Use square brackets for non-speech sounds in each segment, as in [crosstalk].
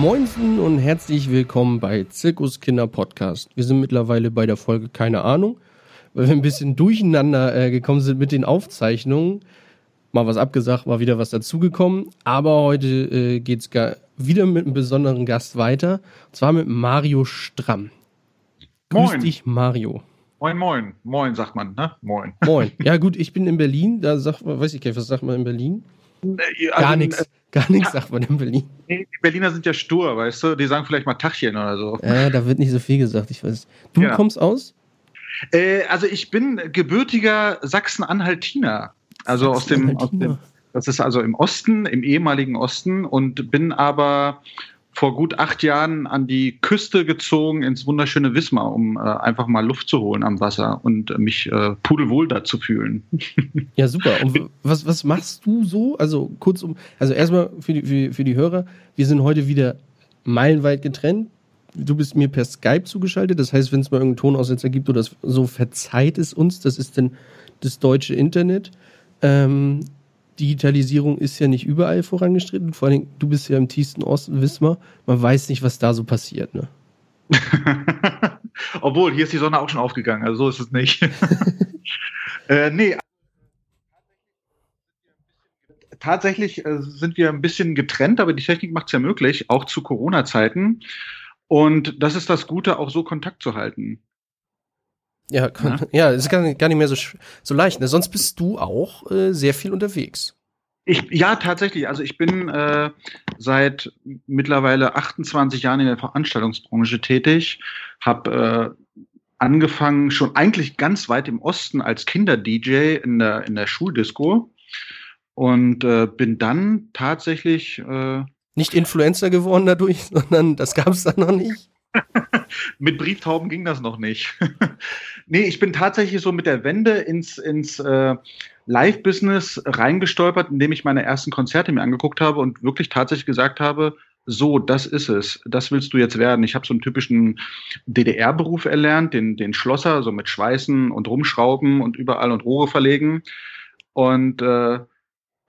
Moinsen und herzlich willkommen bei Zirkus Kinder Podcast. Wir sind mittlerweile bei der Folge keine Ahnung, weil wir ein bisschen durcheinander äh, gekommen sind mit den Aufzeichnungen. Mal was abgesagt, mal wieder was dazugekommen. Aber heute äh, geht's wieder mit einem besonderen Gast weiter. Und zwar mit Mario Stramm. Grüß Moin. dich, Mario. Moin, moin. Moin, sagt man, ne? Moin. Moin. [laughs] Ja gut, ich bin in Berlin. Da sagt man, weiß ich gar nicht, was sagt man in Berlin? Äh, Gar also, nichts. äh, Gar nichts sagt man in Berlin. nee, Die Berliner sind ja stur, weißt du? Die sagen vielleicht mal Tachchen oder so. Äh, da wird nicht so viel gesagt, ich weiß. Du Ja. kommst aus? Äh, also ich bin gebürtiger Sachsen-Anhaltiner. Also aus dem, aus dem, das ist also im Osten, im ehemaligen Osten und bin aber vor gut acht Jahren an die Küste gezogen ins wunderschöne Wismar, um äh, einfach mal Luft zu holen am Wasser und äh, mich äh, pudelwohl da zu fühlen. [laughs] Ja, super. Und was, was machst du so? Also kurzum, also erstmal für die, für, für die Hörer, wir sind heute wieder meilenweit getrennt. Du bist mir per Skype zugeschaltet. Das heißt, wenn es mal irgendeinen Tonaussetzer gibt oder so, verzeiht es uns. Das ist denn das deutsche Internet. Ähm, Digitalisierung ist ja nicht überall vorangestritten. Vor allem, du bist ja im tiefsten Osten, Wismar. Man weiß nicht, was da so passiert. Ne? [laughs] Obwohl, hier ist die Sonne auch schon aufgegangen, also so ist es nicht. [laughs] äh, nee. Tatsächlich äh, sind wir ein bisschen getrennt, aber die Technik macht es ja möglich, auch zu Corona-Zeiten. Und das ist das Gute, auch so Kontakt zu halten. Ja, kann, ja, ist gar nicht, mehr so, so leicht. Ne? Sonst bist du auch äh, sehr viel unterwegs. Ich, ja, tatsächlich. Also ich bin äh, seit mittlerweile 28 Jahren in der Veranstaltungsbranche tätig, habe äh, angefangen schon eigentlich ganz weit im Osten als Kinder-DJ in der, in der Schuldisco und äh, bin dann tatsächlich äh, Nicht Influencer geworden dadurch, [laughs] sondern das gab es da noch nicht. [laughs] mit Brieftauben ging das noch nicht. [laughs] nee, ich bin tatsächlich so mit der Wende ins, ins äh, Live-Business reingestolpert, indem ich meine ersten Konzerte mir angeguckt habe und wirklich tatsächlich gesagt habe, so, das ist es, das willst du jetzt werden. Ich habe so einen typischen DDR-Beruf erlernt, den, den Schlosser, so mit Schweißen und Rumschrauben und überall und Rohre verlegen. Und äh,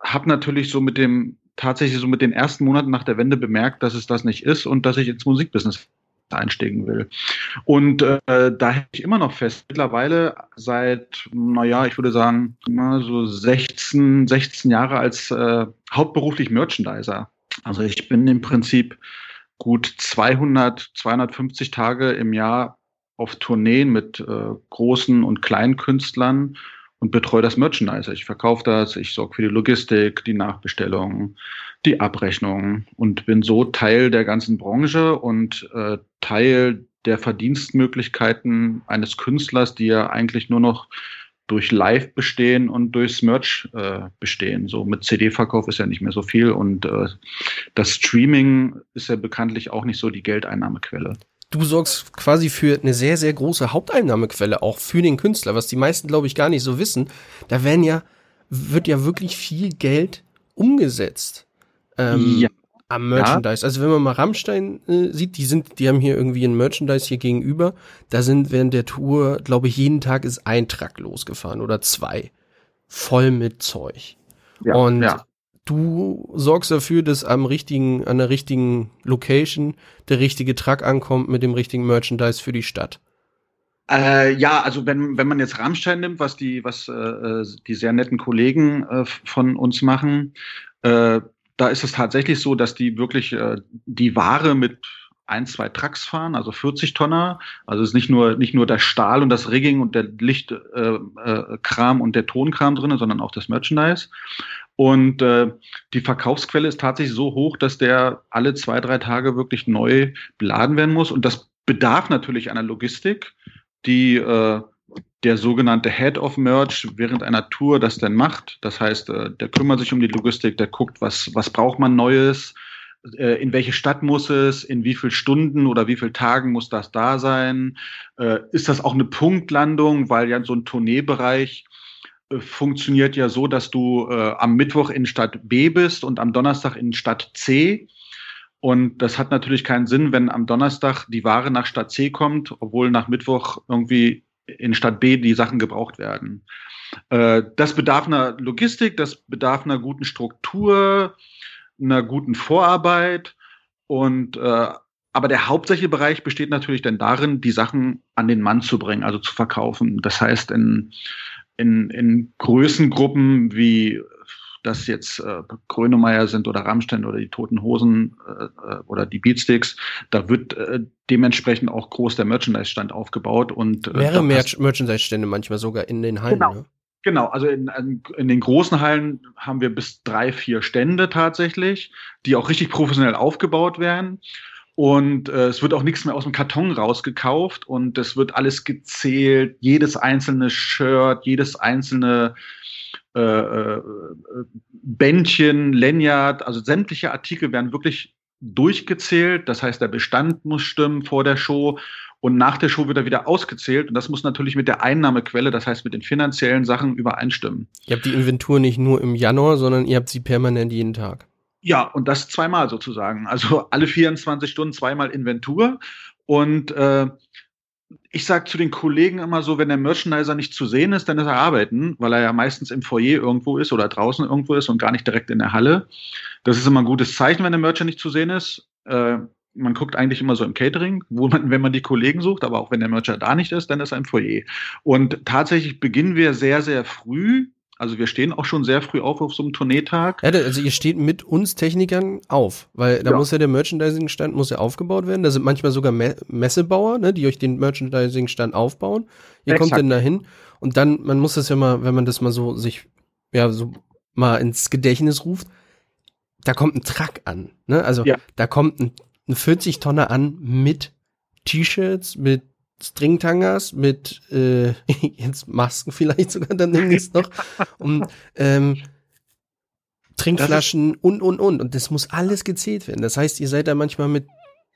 habe natürlich so mit dem, tatsächlich so mit den ersten Monaten nach der Wende bemerkt, dass es das nicht ist und dass ich ins Musikbusiness einsteigen will. Und äh, da hätte ich immer noch fest, mittlerweile seit, naja, ich würde sagen, na, so 16, 16 Jahre als äh, hauptberuflich Merchandiser. Also ich bin im Prinzip gut 200, 250 Tage im Jahr auf Tourneen mit äh, großen und kleinen Künstlern und betreue das Merchandise. Ich verkaufe das, ich sorge für die Logistik, die Nachbestellung, die Abrechnung und bin so Teil der ganzen Branche und äh, Teil der Verdienstmöglichkeiten eines Künstlers, die ja eigentlich nur noch durch Live bestehen und durchs Merch äh, bestehen. So mit CD-Verkauf ist ja nicht mehr so viel und äh, das Streaming ist ja bekanntlich auch nicht so die Geldeinnahmequelle. Du sorgst quasi für eine sehr, sehr große Haupteinnahmequelle, auch für den Künstler, was die meisten, glaube ich, gar nicht so wissen. Da werden ja, wird ja wirklich viel Geld umgesetzt. Ähm, Ja. Am Merchandise. Also wenn man mal Rammstein äh, sieht, die sind, die haben hier irgendwie ein Merchandise hier gegenüber. Da sind während der Tour, glaube ich, jeden Tag ist ein Truck losgefahren oder zwei. Voll mit Zeug. Ja, Und ja. du sorgst dafür, dass am richtigen, an der richtigen Location der richtige Truck ankommt mit dem richtigen Merchandise für die Stadt. Äh, ja, also wenn, wenn man jetzt Rammstein nimmt, was die, was äh, äh, die sehr netten Kollegen äh, von uns machen, äh, da ist es tatsächlich so, dass die wirklich äh, die Ware mit ein, zwei Trucks fahren, also 40 Tonner. Also es ist nicht nur, nicht nur der Stahl und das Rigging und der Lichtkram äh, äh, und der Tonkram drin, sondern auch das Merchandise. Und äh, die Verkaufsquelle ist tatsächlich so hoch, dass der alle zwei, drei Tage wirklich neu beladen werden muss. Und das bedarf natürlich einer Logistik, die äh, der sogenannte Head of Merch während einer Tour das dann macht. Das heißt, äh, der kümmert sich um die Logistik, der guckt, was, was braucht man Neues, äh, in welche Stadt muss es, in wie viel Stunden oder wie viel Tagen muss das da sein? Äh, ist das auch eine Punktlandung, weil ja so ein Tourneebereich funktioniert ja so, dass du am Mittwoch in Stadt B bist und am Donnerstag in Stadt C. Und das hat natürlich keinen Sinn, wenn am Donnerstag die Ware nach Stadt C kommt, obwohl nach Mittwoch irgendwie in Stadt B die Sachen gebraucht werden. Äh, das bedarf einer Logistik, das bedarf einer guten Struktur, einer guten Vorarbeit. Und äh, aber der hauptsächliche Bereich besteht natürlich dann darin, die Sachen an den Mann zu bringen, also zu verkaufen. Das heißt, in, in, in Größengruppen wie das jetzt äh, Grönemeyer sind oder Rammstein oder die Toten Hosen äh, äh, oder die Beatsticks, da wird äh, dementsprechend auch groß der Merchandise-Stand aufgebaut und äh, mehrere Mer Merchandise-Stände manchmal sogar in den Hallen. Genau. Ne? Genau, also in, in den großen Hallen haben wir bis drei, vier Stände tatsächlich, die auch richtig professionell aufgebaut werden. Und äh, es wird auch nichts mehr aus dem Karton rausgekauft und es wird alles gezählt, jedes einzelne Shirt, jedes einzelne äh, äh, Bändchen, Lanyard, also sämtliche Artikel werden wirklich durchgezählt. Das heißt, der Bestand muss stimmen vor der Show und nach der Show wird er wieder ausgezählt. Und das muss natürlich mit der Einnahmequelle, das heißt mit den finanziellen Sachen übereinstimmen. Ihr habt die Inventur nicht nur im Januar, sondern ihr habt sie permanent jeden Tag. Ja, und das zweimal sozusagen. Also alle 24 Stunden zweimal Inventur. Und äh, ich sage zu den Kollegen immer so, wenn der Merchandiser nicht zu sehen ist, dann ist er arbeiten, weil er ja meistens im Foyer irgendwo ist oder draußen irgendwo ist und gar nicht direkt in der Halle. Das ist immer ein gutes Zeichen, wenn der Merchant nicht zu sehen ist. Äh, man guckt eigentlich immer so im Catering, wo man, wenn man die Kollegen sucht, aber auch wenn der Merchant da nicht ist, dann ist er im Foyer. Und tatsächlich beginnen wir sehr, sehr früh also wir stehen auch schon sehr früh auf auf so einem Tourneetag. Ja, also ihr steht mit uns Technikern auf, weil da ja. muss ja der Merchandising-Stand muss ja aufgebaut werden. Da sind manchmal sogar Me Messebauer, ne, die euch den Merchandising-Stand aufbauen. Ihr Exakt. kommt dann dahin und dann, man muss das ja mal, wenn man das mal so sich, ja, so mal ins Gedächtnis ruft, da kommt ein Truck an, ne? Also ja. da kommt ein, ein 40 Tonner an mit T-Shirts, mit Stringtangas mit äh, [laughs] jetzt Masken vielleicht sogar dann demnächst noch und ähm, Trinkflaschen und und und und das muss alles gezählt werden. Das heißt, ihr seid da manchmal mit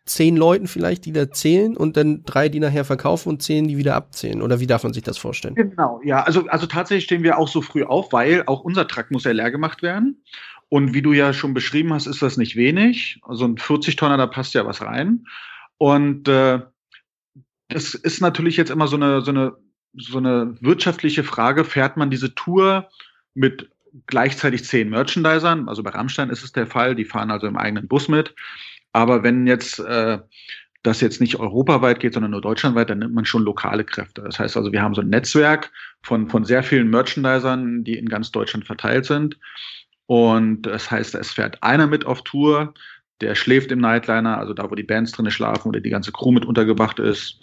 zehn Leuten vielleicht, die da zählen und dann drei, die nachher verkaufen und zehn, die wieder abzählen. Oder wie darf man sich das vorstellen? Genau, ja. Also, also tatsächlich stehen wir auch so früh auf, weil auch unser Truck muss ja leer gemacht werden. Und wie du ja schon beschrieben hast, ist das nicht wenig. Also ein 40 Tonner, da passt ja was rein. Und äh, das ist natürlich jetzt immer so eine, so eine, so eine wirtschaftliche Frage. Fährt man diese Tour mit gleichzeitig zehn Merchandisern? Also bei Rammstein ist es der Fall. Die fahren also im eigenen Bus mit. Aber wenn jetzt äh, das jetzt nicht europaweit geht, sondern nur deutschlandweit, dann nimmt man schon lokale Kräfte. Das heißt also, wir haben so ein Netzwerk von, von sehr vielen Merchandisern, die in ganz Deutschland verteilt sind. Und das heißt, es fährt einer mit auf Tour, der schläft im Nightliner, also da, wo die Bands drin schlafen oder die ganze Crew mit untergebracht ist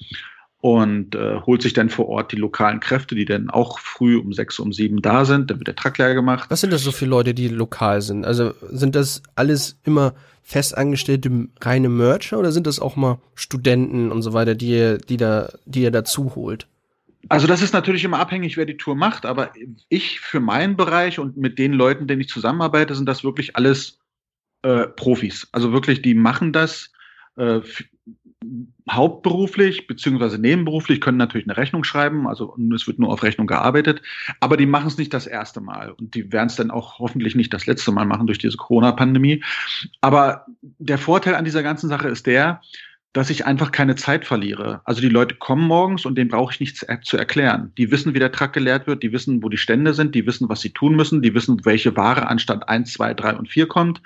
und äh, holt sich dann vor Ort die lokalen Kräfte, die dann auch früh um sechs, um sieben da sind. Dann wird der Truck leer gemacht. Was sind das so für Leute, die lokal sind? Also sind das alles immer festangestellte reine Mercher oder sind das auch mal Studenten und so weiter, die ihr, die da, die ihr dazu holt? Also das ist natürlich immer abhängig, wer die Tour macht, aber ich für meinen Bereich und mit den Leuten, denen ich zusammenarbeite, sind das wirklich alles äh, Profis. Also wirklich, die machen das äh, hauptberuflich beziehungsweise nebenberuflich, können natürlich eine Rechnung schreiben, also es wird nur auf Rechnung gearbeitet, aber die machen es nicht das erste Mal und die werden es dann auch hoffentlich nicht das letzte Mal machen durch diese Corona-Pandemie. Aber der Vorteil an dieser ganzen Sache ist der, dass ich einfach keine Zeit verliere. Also die Leute kommen morgens und denen brauche ich nichts zu erklären. Die wissen, wie der Truck geleert wird, die wissen, wo die Stände sind, die wissen, was sie tun müssen, die wissen, welche Ware an Stand 1, 2, 3 und 4 kommt.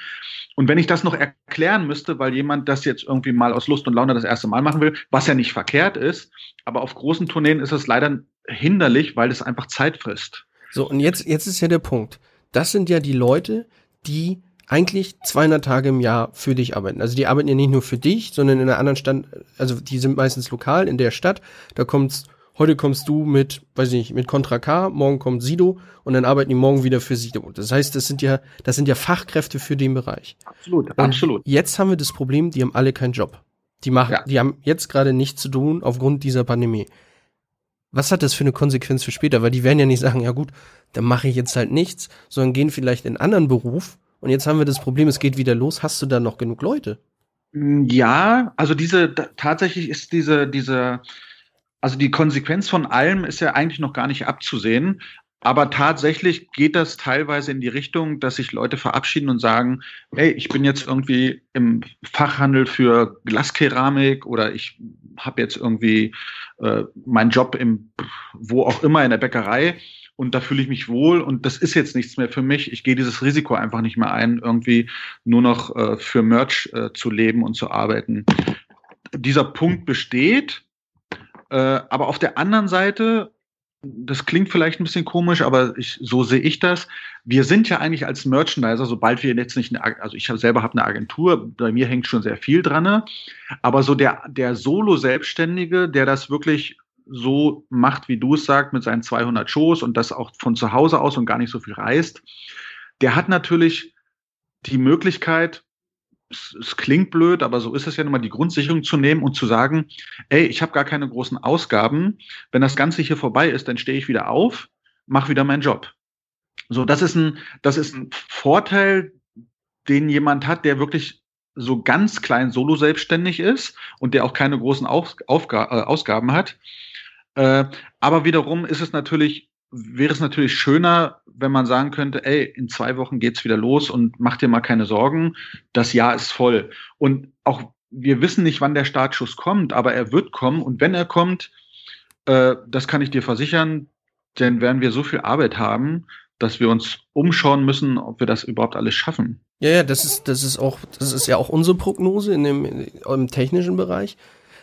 Und wenn ich das noch erklären müsste, weil jemand das jetzt irgendwie mal aus Lust und Laune das erste Mal machen will, was ja nicht verkehrt ist, aber auf großen Tourneen ist es leider hinderlich, weil es einfach Zeit frisst. So, und jetzt, jetzt ist ja der Punkt. Das sind ja die Leute, die eigentlich 200 Tage im Jahr für dich arbeiten. Also die arbeiten ja nicht nur für dich, sondern in einer anderen Stadt, also die sind meistens lokal in der Stadt. Da kommst, heute kommst du mit, weiß ich nicht, mit Contra K, morgen kommt Sido und dann arbeiten die morgen wieder für Sido. Das heißt, das sind ja, das sind ja Fachkräfte für den Bereich. Absolut, und absolut. Jetzt haben wir das Problem, die haben alle keinen Job. Die machen, ja. die haben jetzt gerade nichts zu tun aufgrund dieser Pandemie. Was hat das für eine Konsequenz für später? Weil die werden ja nicht sagen, ja gut, dann mache ich jetzt halt nichts, sondern gehen vielleicht in einen anderen Beruf und jetzt haben wir das Problem, es geht wieder los. Hast du da noch genug Leute? Mm, ja, also diese tatsächlich ist diese diese also die Konsequenz von allem ist ja eigentlich noch gar nicht abzusehen. Aber tatsächlich geht das teilweise in die Richtung, dass sich Leute verabschieden und sagen, hey, ich bin jetzt irgendwie im Fachhandel für Glaskeramik oder ich habe jetzt irgendwie äh, meinen Job im wo auch immer in der Bäckerei und da fühle ich mich wohl und das ist jetzt nichts mehr für mich. Ich gehe dieses Risiko einfach nicht mehr ein, irgendwie nur noch äh, für Merch äh, zu leben und zu arbeiten. Dieser Punkt besteht, äh, aber auf der anderen Seite das klingt vielleicht ein bisschen komisch, aber ich, so sehe ich das. Wir sind ja eigentlich als Merchandiser, sobald wir jetzt nicht, eine, also ich selber habe eine Agentur, bei mir hängt schon sehr viel dran, aber so der, der Solo-Selbstständige, der das wirklich so macht, wie du es sagst, mit seinen 200 Shows und das auch von zu Hause aus und gar nicht so viel reist, der hat natürlich die Möglichkeit, es, es klingt blöd, aber so ist es ja nun mal, die Grundsicherung zu nehmen und zu sagen, ey, ich habe gar keine großen Ausgaben. Wenn das Ganze hier vorbei ist, dann stehe ich wieder auf, mache wieder meinen Job. So, das ist ein, das ist ein Vorteil, den jemand hat, der wirklich so ganz klein solo selbstständig ist und der auch keine großen Auf, Aufga äh, Ausgaben hat. Äh, aber wiederum ist es natürlich wäre es natürlich schöner, wenn man sagen könnte, ey, in zwei Wochen geht's wieder los und mach dir mal keine Sorgen, das Jahr ist voll. Und auch wir wissen nicht, wann der Startschuss kommt, aber er wird kommen und wenn er kommt, äh, das kann ich dir versichern, denn werden wir so viel Arbeit haben, dass wir uns umschauen müssen, ob wir das überhaupt alles schaffen. Ja, ja, das ist, das ist auch, das ist ja auch unsere Prognose in dem, im technischen Bereich,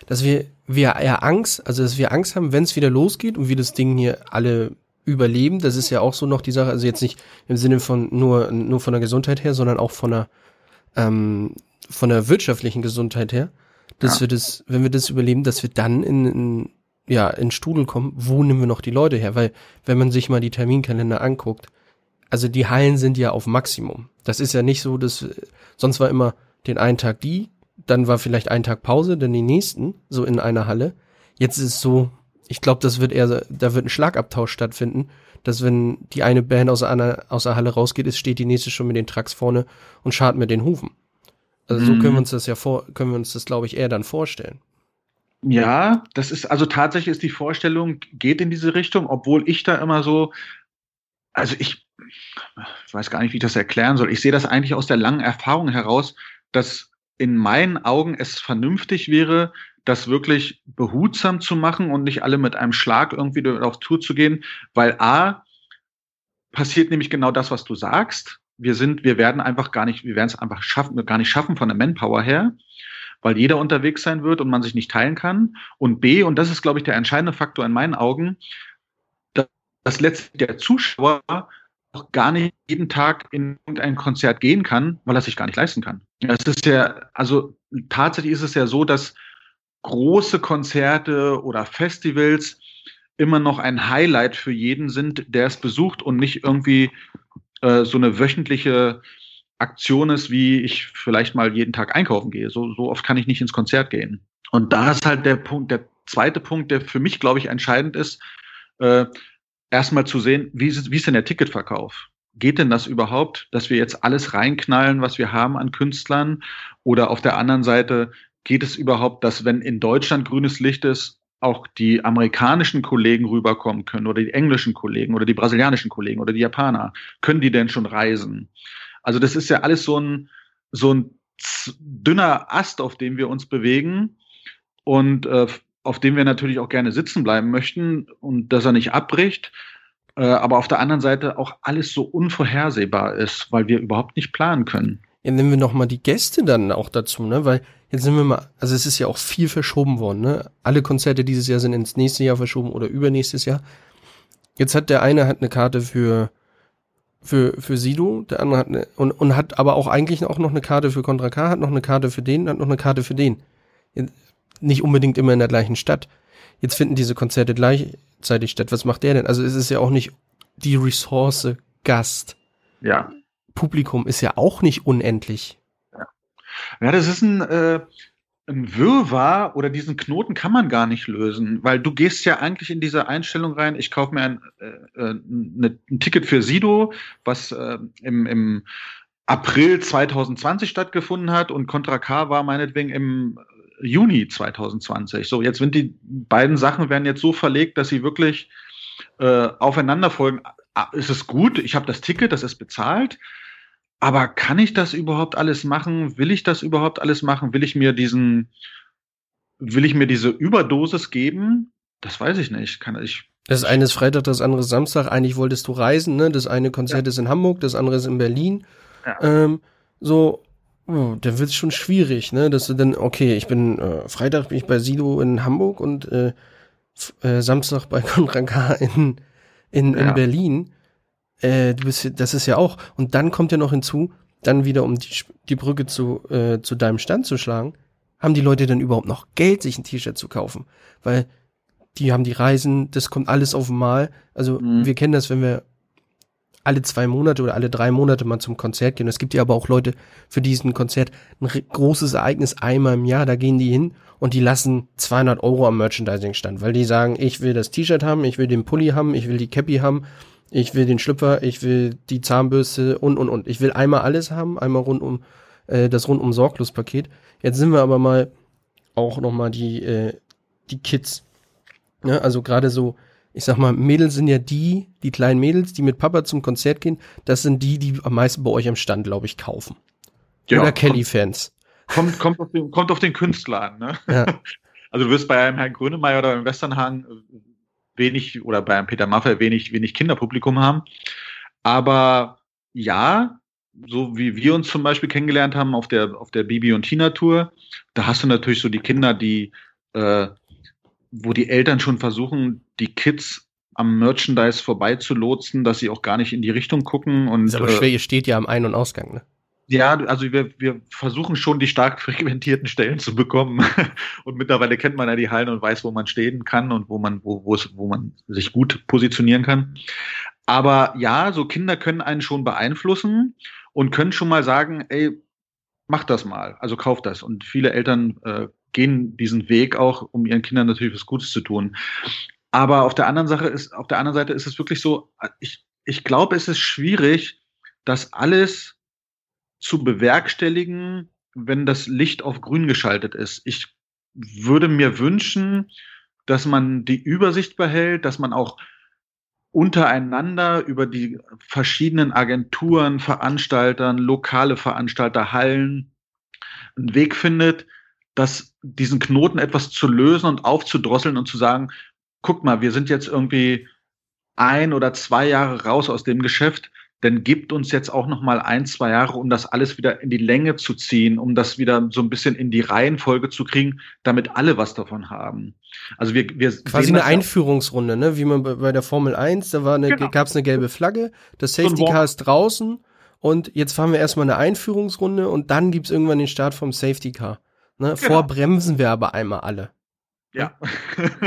dass wir, wir eher Angst, also dass wir Angst haben, wenn es wieder losgeht und wir das Ding hier alle überleben. Das ist ja auch so noch die Sache, also jetzt nicht im Sinne von nur, nur von der Gesundheit her, sondern auch von der, ähm, von der wirtschaftlichen Gesundheit her, dass ja. wir das, wenn wir das überleben, dass wir dann in, in ja, in Studel kommen, wo nehmen wir noch die Leute her? Weil, wenn man sich mal die Terminkalender anguckt, also die Hallen sind ja auf Maximum. Das ist ja nicht so, dass, sonst war immer den einen Tag die, dann war vielleicht ein Tag Pause, dann die nächsten, so in einer Halle. Jetzt ist es so, ich glaube, das wird eher, da wird ein Schlagabtausch stattfinden, dass wenn die eine Band aus einer, aus der Halle rausgeht, ist, steht die nächste schon mit den Trucks vorne und schart mit den Hufen. Also so können wir mhm. uns das ja vor, können wir uns das, glaube ich, eher dann vorstellen. Ja, das ist, also tatsächlich ist die Vorstellung, geht in diese Richtung, obwohl ich da immer so, also ich, ich weiß gar nicht, wie ich das erklären soll. Ich sehe das eigentlich aus der langen Erfahrung heraus, dass in meinen Augen es vernünftig wäre, das wirklich behutsam zu machen und nicht alle mit einem Schlag irgendwie auf Tour zu gehen, weil A, passiert nämlich genau das, was du sagst. Wir sind, wir werden einfach gar nicht, wir werden es einfach schaffen, gar nicht schaffen von der Manpower her, weil jeder unterwegs sein wird und man sich nicht teilen kann. Und B, und das ist, glaube ich, der entscheidende Faktor in meinen Augen, dass, dass letztlich der Zuschauer auch gar nicht jeden Tag in irgendein Konzert gehen kann, weil er sich gar nicht leisten kann. Es ist ja, also tatsächlich ist es ja so, dass große Konzerte oder Festivals immer noch ein Highlight für jeden sind, der es besucht und nicht irgendwie äh, so eine wöchentliche Aktion ist, wie ich vielleicht mal jeden Tag einkaufen gehe. So, so oft kann ich nicht ins Konzert gehen. Und da ist halt der Punkt, der zweite Punkt, der für mich, glaube ich, entscheidend ist, äh, erstmal zu sehen, wie ist, wie ist denn der Ticketverkauf? Geht denn das überhaupt, dass wir jetzt alles reinknallen, was wir haben an Künstlern? Oder auf der anderen Seite, geht es überhaupt, dass wenn in Deutschland grünes Licht ist, auch die amerikanischen Kollegen rüberkommen können oder die englischen Kollegen oder die brasilianischen Kollegen oder die Japaner? Können die denn schon reisen? Also das ist ja alles so ein, so ein dünner Ast, auf dem wir uns bewegen und äh, auf dem wir natürlich auch gerne sitzen bleiben möchten und dass er nicht abbricht. Äh, aber auf der anderen Seite auch alles so unvorhersehbar ist, weil wir überhaupt nicht planen können. Ja, nehmen wir noch mal die Gäste dann auch dazu, ne? Weil jetzt sind wir mal, also es ist ja auch viel verschoben worden, ne? Alle Konzerte dieses Jahr sind ins nächste Jahr verschoben oder übernächstes Jahr. Jetzt hat der eine hat eine Karte für für für Sido, der andere hat eine und und hat aber auch eigentlich auch noch eine Karte für Contra K, hat noch eine Karte für den, hat noch eine Karte für den. Nicht unbedingt immer in der gleichen Stadt. Jetzt finden diese Konzerte gleichzeitig statt. Was macht der denn? Also es ist ja auch nicht die Ressource Gast. Ja. Publikum ist ja auch nicht unendlich. Ja, ja das ist ein, äh, ein Wirrwarr oder diesen Knoten kann man gar nicht lösen, weil du gehst ja eigentlich in diese Einstellung rein, ich kaufe mir ein, äh, äh ne, ein Ticket für Sido, was äh, im, im April 2020 stattgefunden hat und Contra K war meinetwegen im Juni 2020. So, jetzt sind die beiden Sachen werden jetzt so verlegt, dass sie wirklich äh, aufeinander folgen. Ah, ist es gut, ich habe das Ticket, das ist bezahlt, aber kann ich das überhaupt alles machen? Will ich das überhaupt alles machen? Will ich mir diesen, will ich mir diese Überdosis geben? Das weiß ich nicht. Kann ich, Das eine ist Freitag, das andere ist Samstag. Eigentlich wolltest du reisen, ne? Das eine Konzert ja. ist in Hamburg, das andere ist in Berlin. Ja. Ähm, so, oh, dann wird es schon schwierig, ne? Dass du dann, okay, ich bin äh, Freitag bin ich bei Sido in Hamburg und äh, äh, Samstag bei [laughs] Konrad K. in, in, ja. in Berlin. Äh, du bist, das ist ja auch. Und dann kommt ja noch hinzu, dann wieder um die, die Brücke zu, äh, zu deinem Stand zu schlagen, haben die Leute dann überhaupt noch Geld, sich ein T-Shirt zu kaufen? Weil die haben die Reisen, das kommt alles auf einmal. Also mhm. wir kennen das, wenn wir alle zwei Monate oder alle drei Monate mal zum Konzert gehen. Es gibt ja aber auch Leute für diesen Konzert ein großes Ereignis einmal im Jahr. Da gehen die hin und die lassen 200 Euro am Merchandising-Stand, weil die sagen, ich will das T-Shirt haben, ich will den Pulli haben, ich will die Cappy haben, ich will den Schlüpfer, ich will die Zahnbürste und und und. Ich will einmal alles haben, einmal rund um äh, das rundum sorglos Paket. Jetzt sind wir aber mal auch noch mal die äh, die Kids. Ja, also gerade so ich sag mal, Mädels sind ja die, die kleinen Mädels, die mit Papa zum Konzert gehen, das sind die, die am meisten bei euch am Stand, glaube ich, kaufen. Ja, Oder Kelly-Fans. Kommt, kommt, auf den, kommt auf den Künstler an, ne? Ja. [laughs] Also du wirst bei einem Herrn Grönemeyer oder im Westernhagen wenig, oder bei einem Peter Maffay wenig, wenig Kinderpublikum haben. Aber ja, so wie wir uns zum Beispiel kennengelernt haben auf der, auf der Bibi und Tina Tour, da hast du natürlich so die Kinder, die äh, wo die Eltern schon versuchen, die Kids am Merchandise vorbeizulotsen, dass sie auch gar nicht in die Richtung gucken. Und, ist aber schwer, ihr steht ja am Ein- und Ausgang, ne? Ja, also wir, wir versuchen schon die stark frequentierten Stellen zu bekommen. [laughs] Und mittlerweile kennt man ja die Hallen und weiß, wo man stehen kann und wo man, wo, wo, wo man sich gut positionieren kann. Aber ja, so Kinder können einen schon beeinflussen und können schon mal sagen, ey, mach das mal, also kauf das. Und viele Eltern äh, gehen diesen Weg auch, um ihren Kindern natürlich was Gutes zu tun. Aber auf der anderen Sache ist, auf der anderen Seite ist es wirklich so, ich, ich glaube, es ist schwierig, das alles zu bewerkstelligen, wenn das Licht auf grün geschaltet ist. Ich würde mir wünschen, dass man die Übersicht behält, dass man auch untereinander über die verschiedenen Agenturen, Veranstaltern, lokale Veranstalter, Hallen einen Weg findet, dass diesen Knoten etwas zu lösen und aufzudrosseln und zu sagen, guck mal, wir sind jetzt irgendwie ein oder zwei Jahre raus aus dem Geschäft, denn gibt uns jetzt auch noch mal ein, zwei Jahre, um das alles wieder in die Länge zu ziehen, um das wieder so ein bisschen in die Reihenfolge zu kriegen, damit alle was davon haben. Also wir, wir quasi eine Einführungsrunde, ne? Wie man bei der Formel 1, da war eine, genau. gab es eine gelbe Flagge, das Safety Car ist draußen und jetzt fahren wir erstmal eine Einführungsrunde und dann gibt's irgendwann den Start vom Safety Car. Ne? Genau. Vorbremsen wir aber einmal alle. Ja.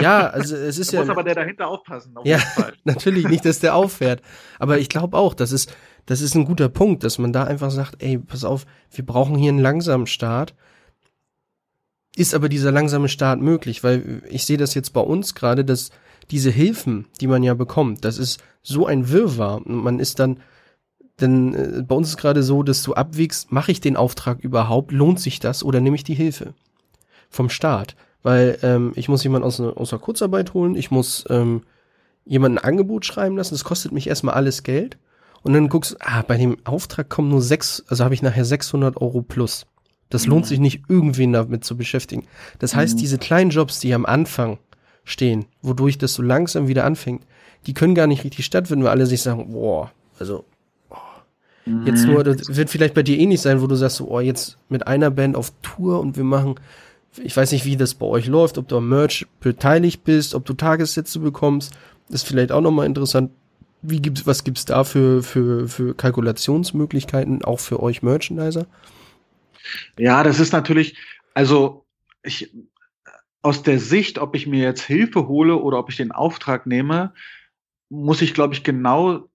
Ja, also es ist da ja. Muss aber der dahinter aufpassen. ja, [laughs] natürlich nicht, dass der auffährt. Aber ich glaube auch, das ist, das ist ein guter Punkt, dass man da einfach sagt, ey, pass auf, wir brauchen hier einen langsamen Start. Ist aber dieser langsame Start möglich? Weil ich sehe das jetzt bei uns gerade, dass diese Hilfen, die man ja bekommt, das ist so ein Wirrwarr. Und man ist dann, denn äh, bei uns ist gerade so, dass du abwiegst, mache ich den Auftrag überhaupt, lohnt sich das oder nehme ich die Hilfe vom Staat? Weil ähm, ich muss jemanden aus, aus der Kurzarbeit holen, ich muss ähm, jemanden ein Angebot schreiben lassen, das kostet mich erstmal alles Geld. Und dann guckst du, ah, bei dem Auftrag kommen nur sechs, also habe ich nachher 600 Euro plus. Das mhm. lohnt sich nicht, irgendwen damit zu beschäftigen. Das heißt, mhm. diese kleinen Jobs, die am Anfang stehen, wodurch das so langsam wieder anfängt, die können gar nicht richtig stattfinden, weil alle sich sagen, boah, also Jetzt nur, das wird vielleicht bei dir ähnlich sein, wo du sagst, so, oh, jetzt mit einer Band auf Tour und wir machen, ich weiß nicht, wie das bei euch läuft, ob du am Merch beteiligt bist, ob du Tagessätze bekommst. Das ist vielleicht auch nochmal interessant. Wie gibt's, was gibt's da für, für, für Kalkulationsmöglichkeiten, auch für euch Merchandiser? Ja, das ist natürlich, also ich, aus der Sicht, ob ich mir jetzt Hilfe hole oder ob ich den Auftrag nehme, muss ich, glaube ich, genau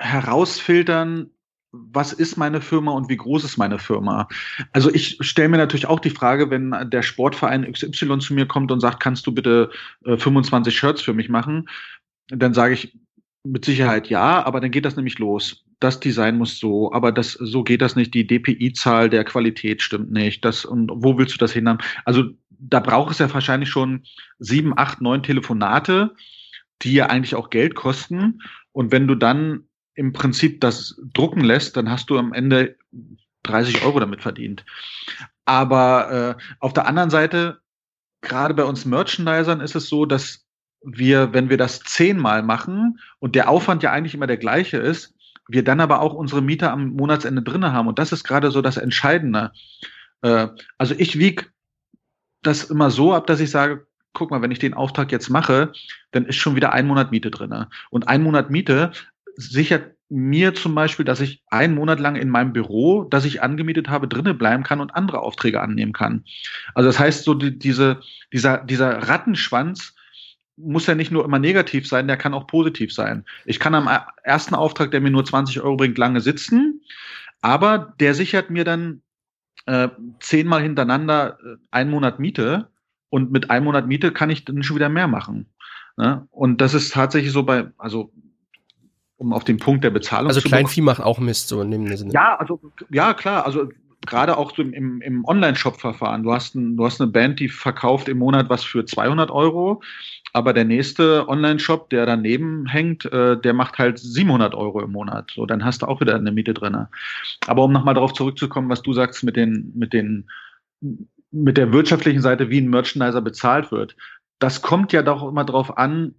herausfiltern, was ist meine Firma und wie groß ist meine Firma? Also ich stelle mir natürlich auch die Frage, wenn der Sportverein XY zu mir kommt und sagt, kannst du bitte äh, 25 Shirts für mich machen, dann sage ich mit Sicherheit ja, aber dann geht das nämlich los. Das Design muss so, aber das so geht das nicht. Die DPI-Zahl der Qualität stimmt nicht. Das und wo willst du das hindern? Also da braucht es ja wahrscheinlich schon sieben, acht, neun Telefonate, die ja eigentlich auch Geld kosten. Und wenn du dann im Prinzip das drucken lässt, dann hast du am Ende 30 Euro damit verdient. Aber äh, auf der anderen Seite, gerade bei uns Merchandisern ist es so, dass wir, wenn wir das zehnmal machen und der Aufwand ja eigentlich immer der gleiche ist, wir dann aber auch unsere Mieter am Monatsende drinne haben. Und das ist gerade so das Entscheidende. Äh, also ich wiege das immer so ab, dass ich sage, guck mal, wenn ich den Auftrag jetzt mache, dann ist schon wieder ein Monat Miete drinne. Und ein Monat Miete sichert mir zum Beispiel, dass ich einen Monat lang in meinem Büro, das ich angemietet habe, drinnen bleiben kann und andere Aufträge annehmen kann. Also das heißt, so die, diese, dieser, dieser Rattenschwanz muss ja nicht nur immer negativ sein, der kann auch positiv sein. Ich kann am ersten Auftrag, der mir nur 20 Euro bringt, lange sitzen, aber der sichert mir dann äh, zehnmal hintereinander äh, einen Monat Miete und mit einem Monat Miete kann ich dann schon wieder mehr machen. Ne? Und das ist tatsächlich so bei, also um auf den Punkt der Bezahlung also zu kommen. Also Kleinvieh macht auch Mist, so in dem Sinne. Ja, also, ja, klar, also gerade auch so im, im Online-Shop-Verfahren. Du hast, ein, du hast eine Band, die verkauft im Monat was für 200 Euro, aber der nächste Online-Shop, der daneben hängt, äh, der macht halt 700 Euro im Monat. So, dann hast du auch wieder eine Miete drin. Aber um nochmal darauf zurückzukommen, was du sagst mit den, mit den, mit der wirtschaftlichen Seite, wie ein Merchandiser bezahlt wird. Das kommt ja doch immer darauf an,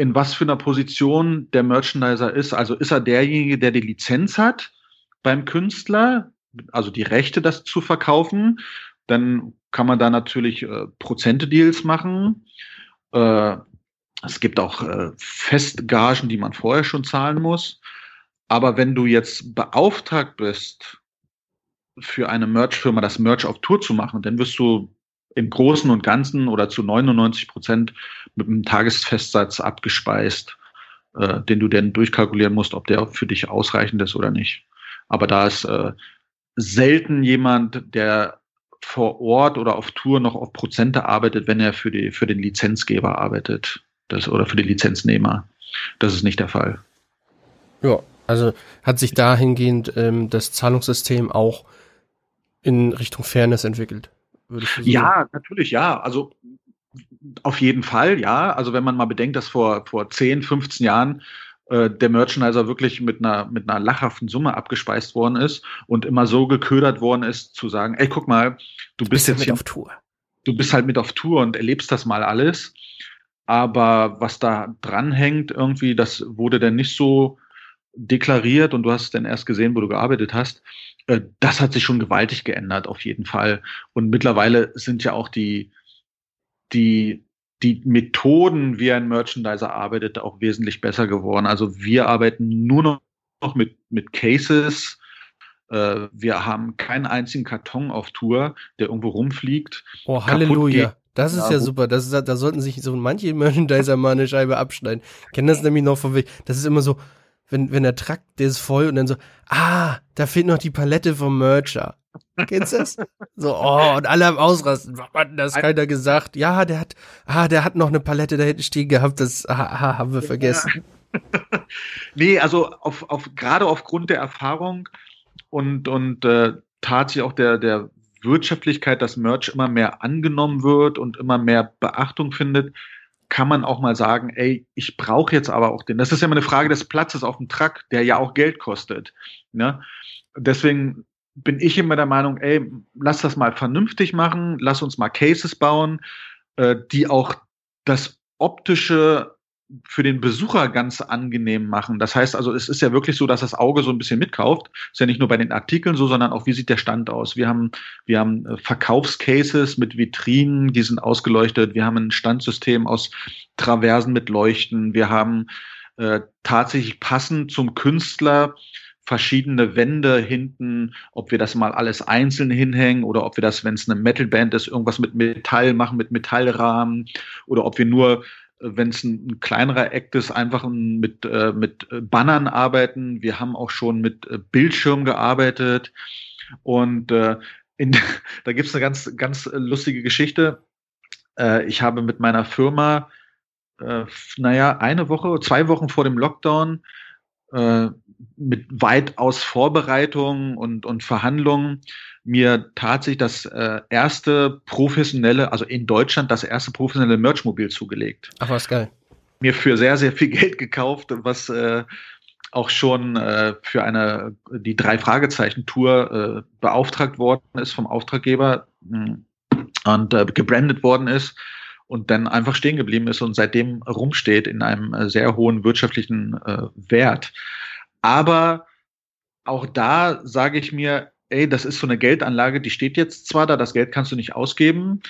in was für einer Position der Merchandiser ist. Also ist er derjenige, der die Lizenz hat beim Künstler, also die Rechte, das zu verkaufen, dann kann man da natürlich äh, Prozente-Deals machen. Äh, es gibt auch äh, Festgagen, die man vorher schon zahlen muss. Aber wenn du jetzt beauftragt bist, für eine Merch-Firma das Merch auf Tour zu machen, dann wirst du im Großen und Ganzen oder zu 99 Prozent mit einem Tagesfestsatz abgespeist, äh, den du dann durchkalkulieren musst, ob der für dich ausreichend ist oder nicht. Aber da ist äh, selten jemand, der vor Ort oder auf Tour noch auf Prozente arbeitet, wenn er für, die, für den Lizenzgeber arbeitet das, oder für den Lizenznehmer. Das ist nicht der Fall. Ja, also hat sich dahingehend ähm, das Zahlungssystem auch in Richtung Fairness entwickelt. Ja, natürlich, ja. Also auf jeden Fall, ja. Also wenn man mal bedenkt, dass vor, vor 10, 15 Jahren äh, der Merchandiser wirklich mit einer, mit einer lachhaften Summe abgespeist worden ist und immer so geködert worden ist, zu sagen, ey, guck mal, du, du bist, bist jetzt mit auf Tour. Du bist halt mit auf Tour und erlebst das mal alles. Aber was da dranhängt, irgendwie, das wurde dann nicht so deklariert und du hast dann erst gesehen, wo du gearbeitet hast. Äh, das hat sich schon gewaltig geändert, auf jeden Fall. Und mittlerweile sind ja auch die, die, die Methoden, wie ein Merchandiser arbeitet, auch wesentlich besser geworden. Also wir arbeiten nur noch mit, mit Cases. Äh, wir haben keinen einzigen Karton auf Tour, der irgendwo rumfliegt. Oh, Halleluja. Das ist ja, ja super. Das ist, da sollten sich so manche Merchandiser mal eine Scheibe abschneiden. Kennen das nämlich noch von weg. Das ist immer so, wenn, wenn der Trakt, der ist voll und dann so, ah, da fehlt noch die Palette vom Mercher. Kennst du das? So, oh, und alle am Ausrasten. Was hat das keiner gesagt? Ja, der hat, ah, der hat noch eine Palette da hinten stehen gehabt, das ah, ah, haben wir vergessen. [laughs] nee, also auf, auf, gerade aufgrund der Erfahrung und, und äh, tatsächlich auch der, der Wirtschaftlichkeit, dass Merch immer mehr angenommen wird und immer mehr Beachtung findet, kann man auch mal sagen, ey, ich brauche jetzt aber auch den. Das ist ja immer eine Frage des Platzes auf dem Truck, der ja auch Geld kostet. Ne? Deswegen bin ich immer der Meinung, ey, lass das mal vernünftig machen, lass uns mal Cases bauen, äh, die auch das optische für den Besucher ganz angenehm machen. Das heißt also, es ist ja wirklich so, dass das Auge so ein bisschen mitkauft. Ist ja nicht nur bei den Artikeln so, sondern auch, wie sieht der Stand aus? Wir haben, wir haben äh, Verkaufscases mit Vitrinen, die sind ausgeleuchtet. Wir haben ein Standsystem aus Traversen mit Leuchten. Wir haben äh, tatsächlich passend zum Künstler verschiedene Wände hinten, ob wir das mal alles einzeln hinhängen oder ob wir das, wenn es eine Metalband ist, irgendwas mit Metall machen, mit Metallrahmen oder ob wir nur wenn es ein, ein, kleinerer Act ist, einfach mit, äh, mit Bannern arbeiten. Wir haben auch schon mit äh, Bildschirm gearbeitet. Und äh, in, [laughs] da gibt es eine ganz, ganz lustige Geschichte. Äh, ich habe mit meiner Firma, äh, naja, eine Woche, zwei Wochen vor dem Lockdown äh, mit weitaus Vorbereitungen und, und Verhandlungen mir tatsächlich das äh, erste professionelle, also in Deutschland das erste professionelle Merchmobil zugelegt. Ach, was geil. Mir für sehr, sehr viel Geld gekauft, was äh, auch schon äh, für eine die drei Fragezeichen Tour äh, beauftragt worden ist vom Auftraggeber mh, hm, und äh, gebrandet worden ist und dann einfach stehen geblieben ist und seitdem rumsteht in einem äh, sehr hohen wirtschaftlichen äh, Wert. Aber auch da sage ich mir, ey, das ist so eine Geldanlage, die steht jetzt zwar da, das Geld kannst du nicht ausgeben,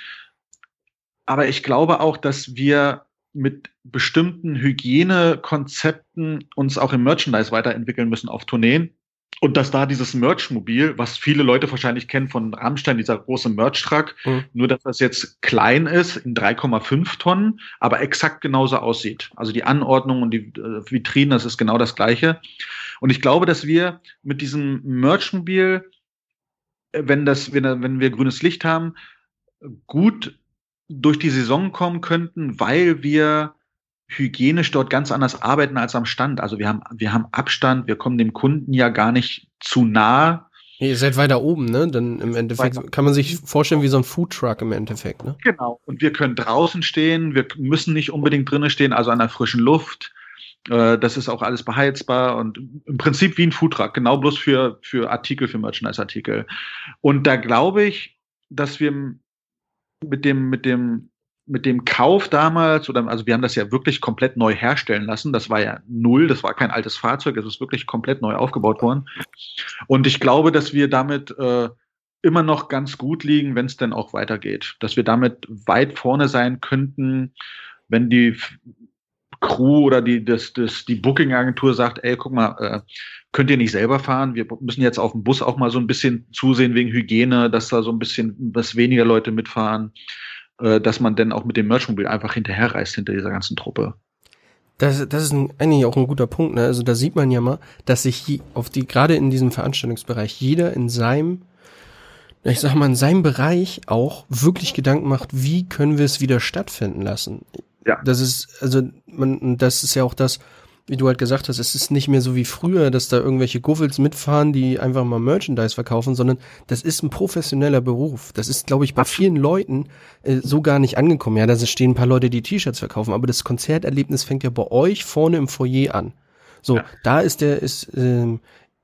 aber ich glaube auch, dass wir mit bestimmten Hygienekonzepten uns auch im Merchandise weiterentwickeln müssen auf Tourneen. Und dass da dieses Merch-Mobil, was viele Leute wahrscheinlich kennen von Rammstein, dieser große Merch-Truck, mhm. nur dass das jetzt klein ist, in 3,5 Tonnen, aber exakt genauso aussieht. Also die Anordnung und die äh, Vitrinen, das ist genau das Gleiche. Und ich glaube, dass wir mit diesem Merch-Mobil, äh, wenn, das, wenn, wenn wir grünes Licht haben, gut durch die Saison kommen könnten, weil wir hygienisch dort ganz anders arbeiten als am Stand. Also wir haben, wir haben Abstand, wir kommen dem Kunden ja gar nicht zu nah. Ihr seid weiter oben, ne? Dann im Endeffekt kann man sich vorstellen wie so ein Foodtruck im Endeffekt, ne? Genau. Und wir können draußen stehen, wir müssen nicht unbedingt drinnen stehen, also an der frischen Luft. Äh, das ist auch alles beheizbar und im Prinzip wie ein Foodtruck, genau bloß für, für Artikel, für Merchandise-Artikel. Und da glaube ich, dass wir mit dem, mit dem, mit dem Kauf damals, oder also wir haben das ja wirklich komplett neu herstellen lassen. Das war ja null, das war kein altes Fahrzeug, es ist wirklich komplett neu aufgebaut worden. Und ich glaube, dass wir damit äh, immer noch ganz gut liegen, wenn es denn auch weitergeht. Dass wir damit weit vorne sein könnten, wenn die Crew oder die, das, das, die Booking-Agentur sagt, ey, guck mal, äh, könnt ihr nicht selber fahren? Wir müssen jetzt auf dem Bus auch mal so ein bisschen zusehen wegen Hygiene, dass da so ein bisschen, was weniger Leute mitfahren, äh, dass man dann auch mit dem Merchmobil einfach hinterherreist hinter dieser ganzen Truppe. Das, das ist ein, eigentlich auch ein guter Punkt. Ne? Also da sieht man ja mal, dass sich auf die gerade in diesem Veranstaltungsbereich jeder in seinem ich sag mal, in seinem Bereich auch wirklich Gedanken macht, wie können wir es wieder stattfinden lassen. Ja. Das ist, also, man, das ist ja auch das, wie du halt gesagt hast, es ist nicht mehr so wie früher, dass da irgendwelche Guffels mitfahren, die einfach mal Merchandise verkaufen, sondern das ist ein professioneller Beruf. Das ist, glaube ich, bei vielen Leuten äh, so gar nicht angekommen. Ja, da stehen ein paar Leute, die T-Shirts verkaufen, aber das Konzerterlebnis fängt ja bei euch vorne im Foyer an. So, ja. da ist der, ist, ähm,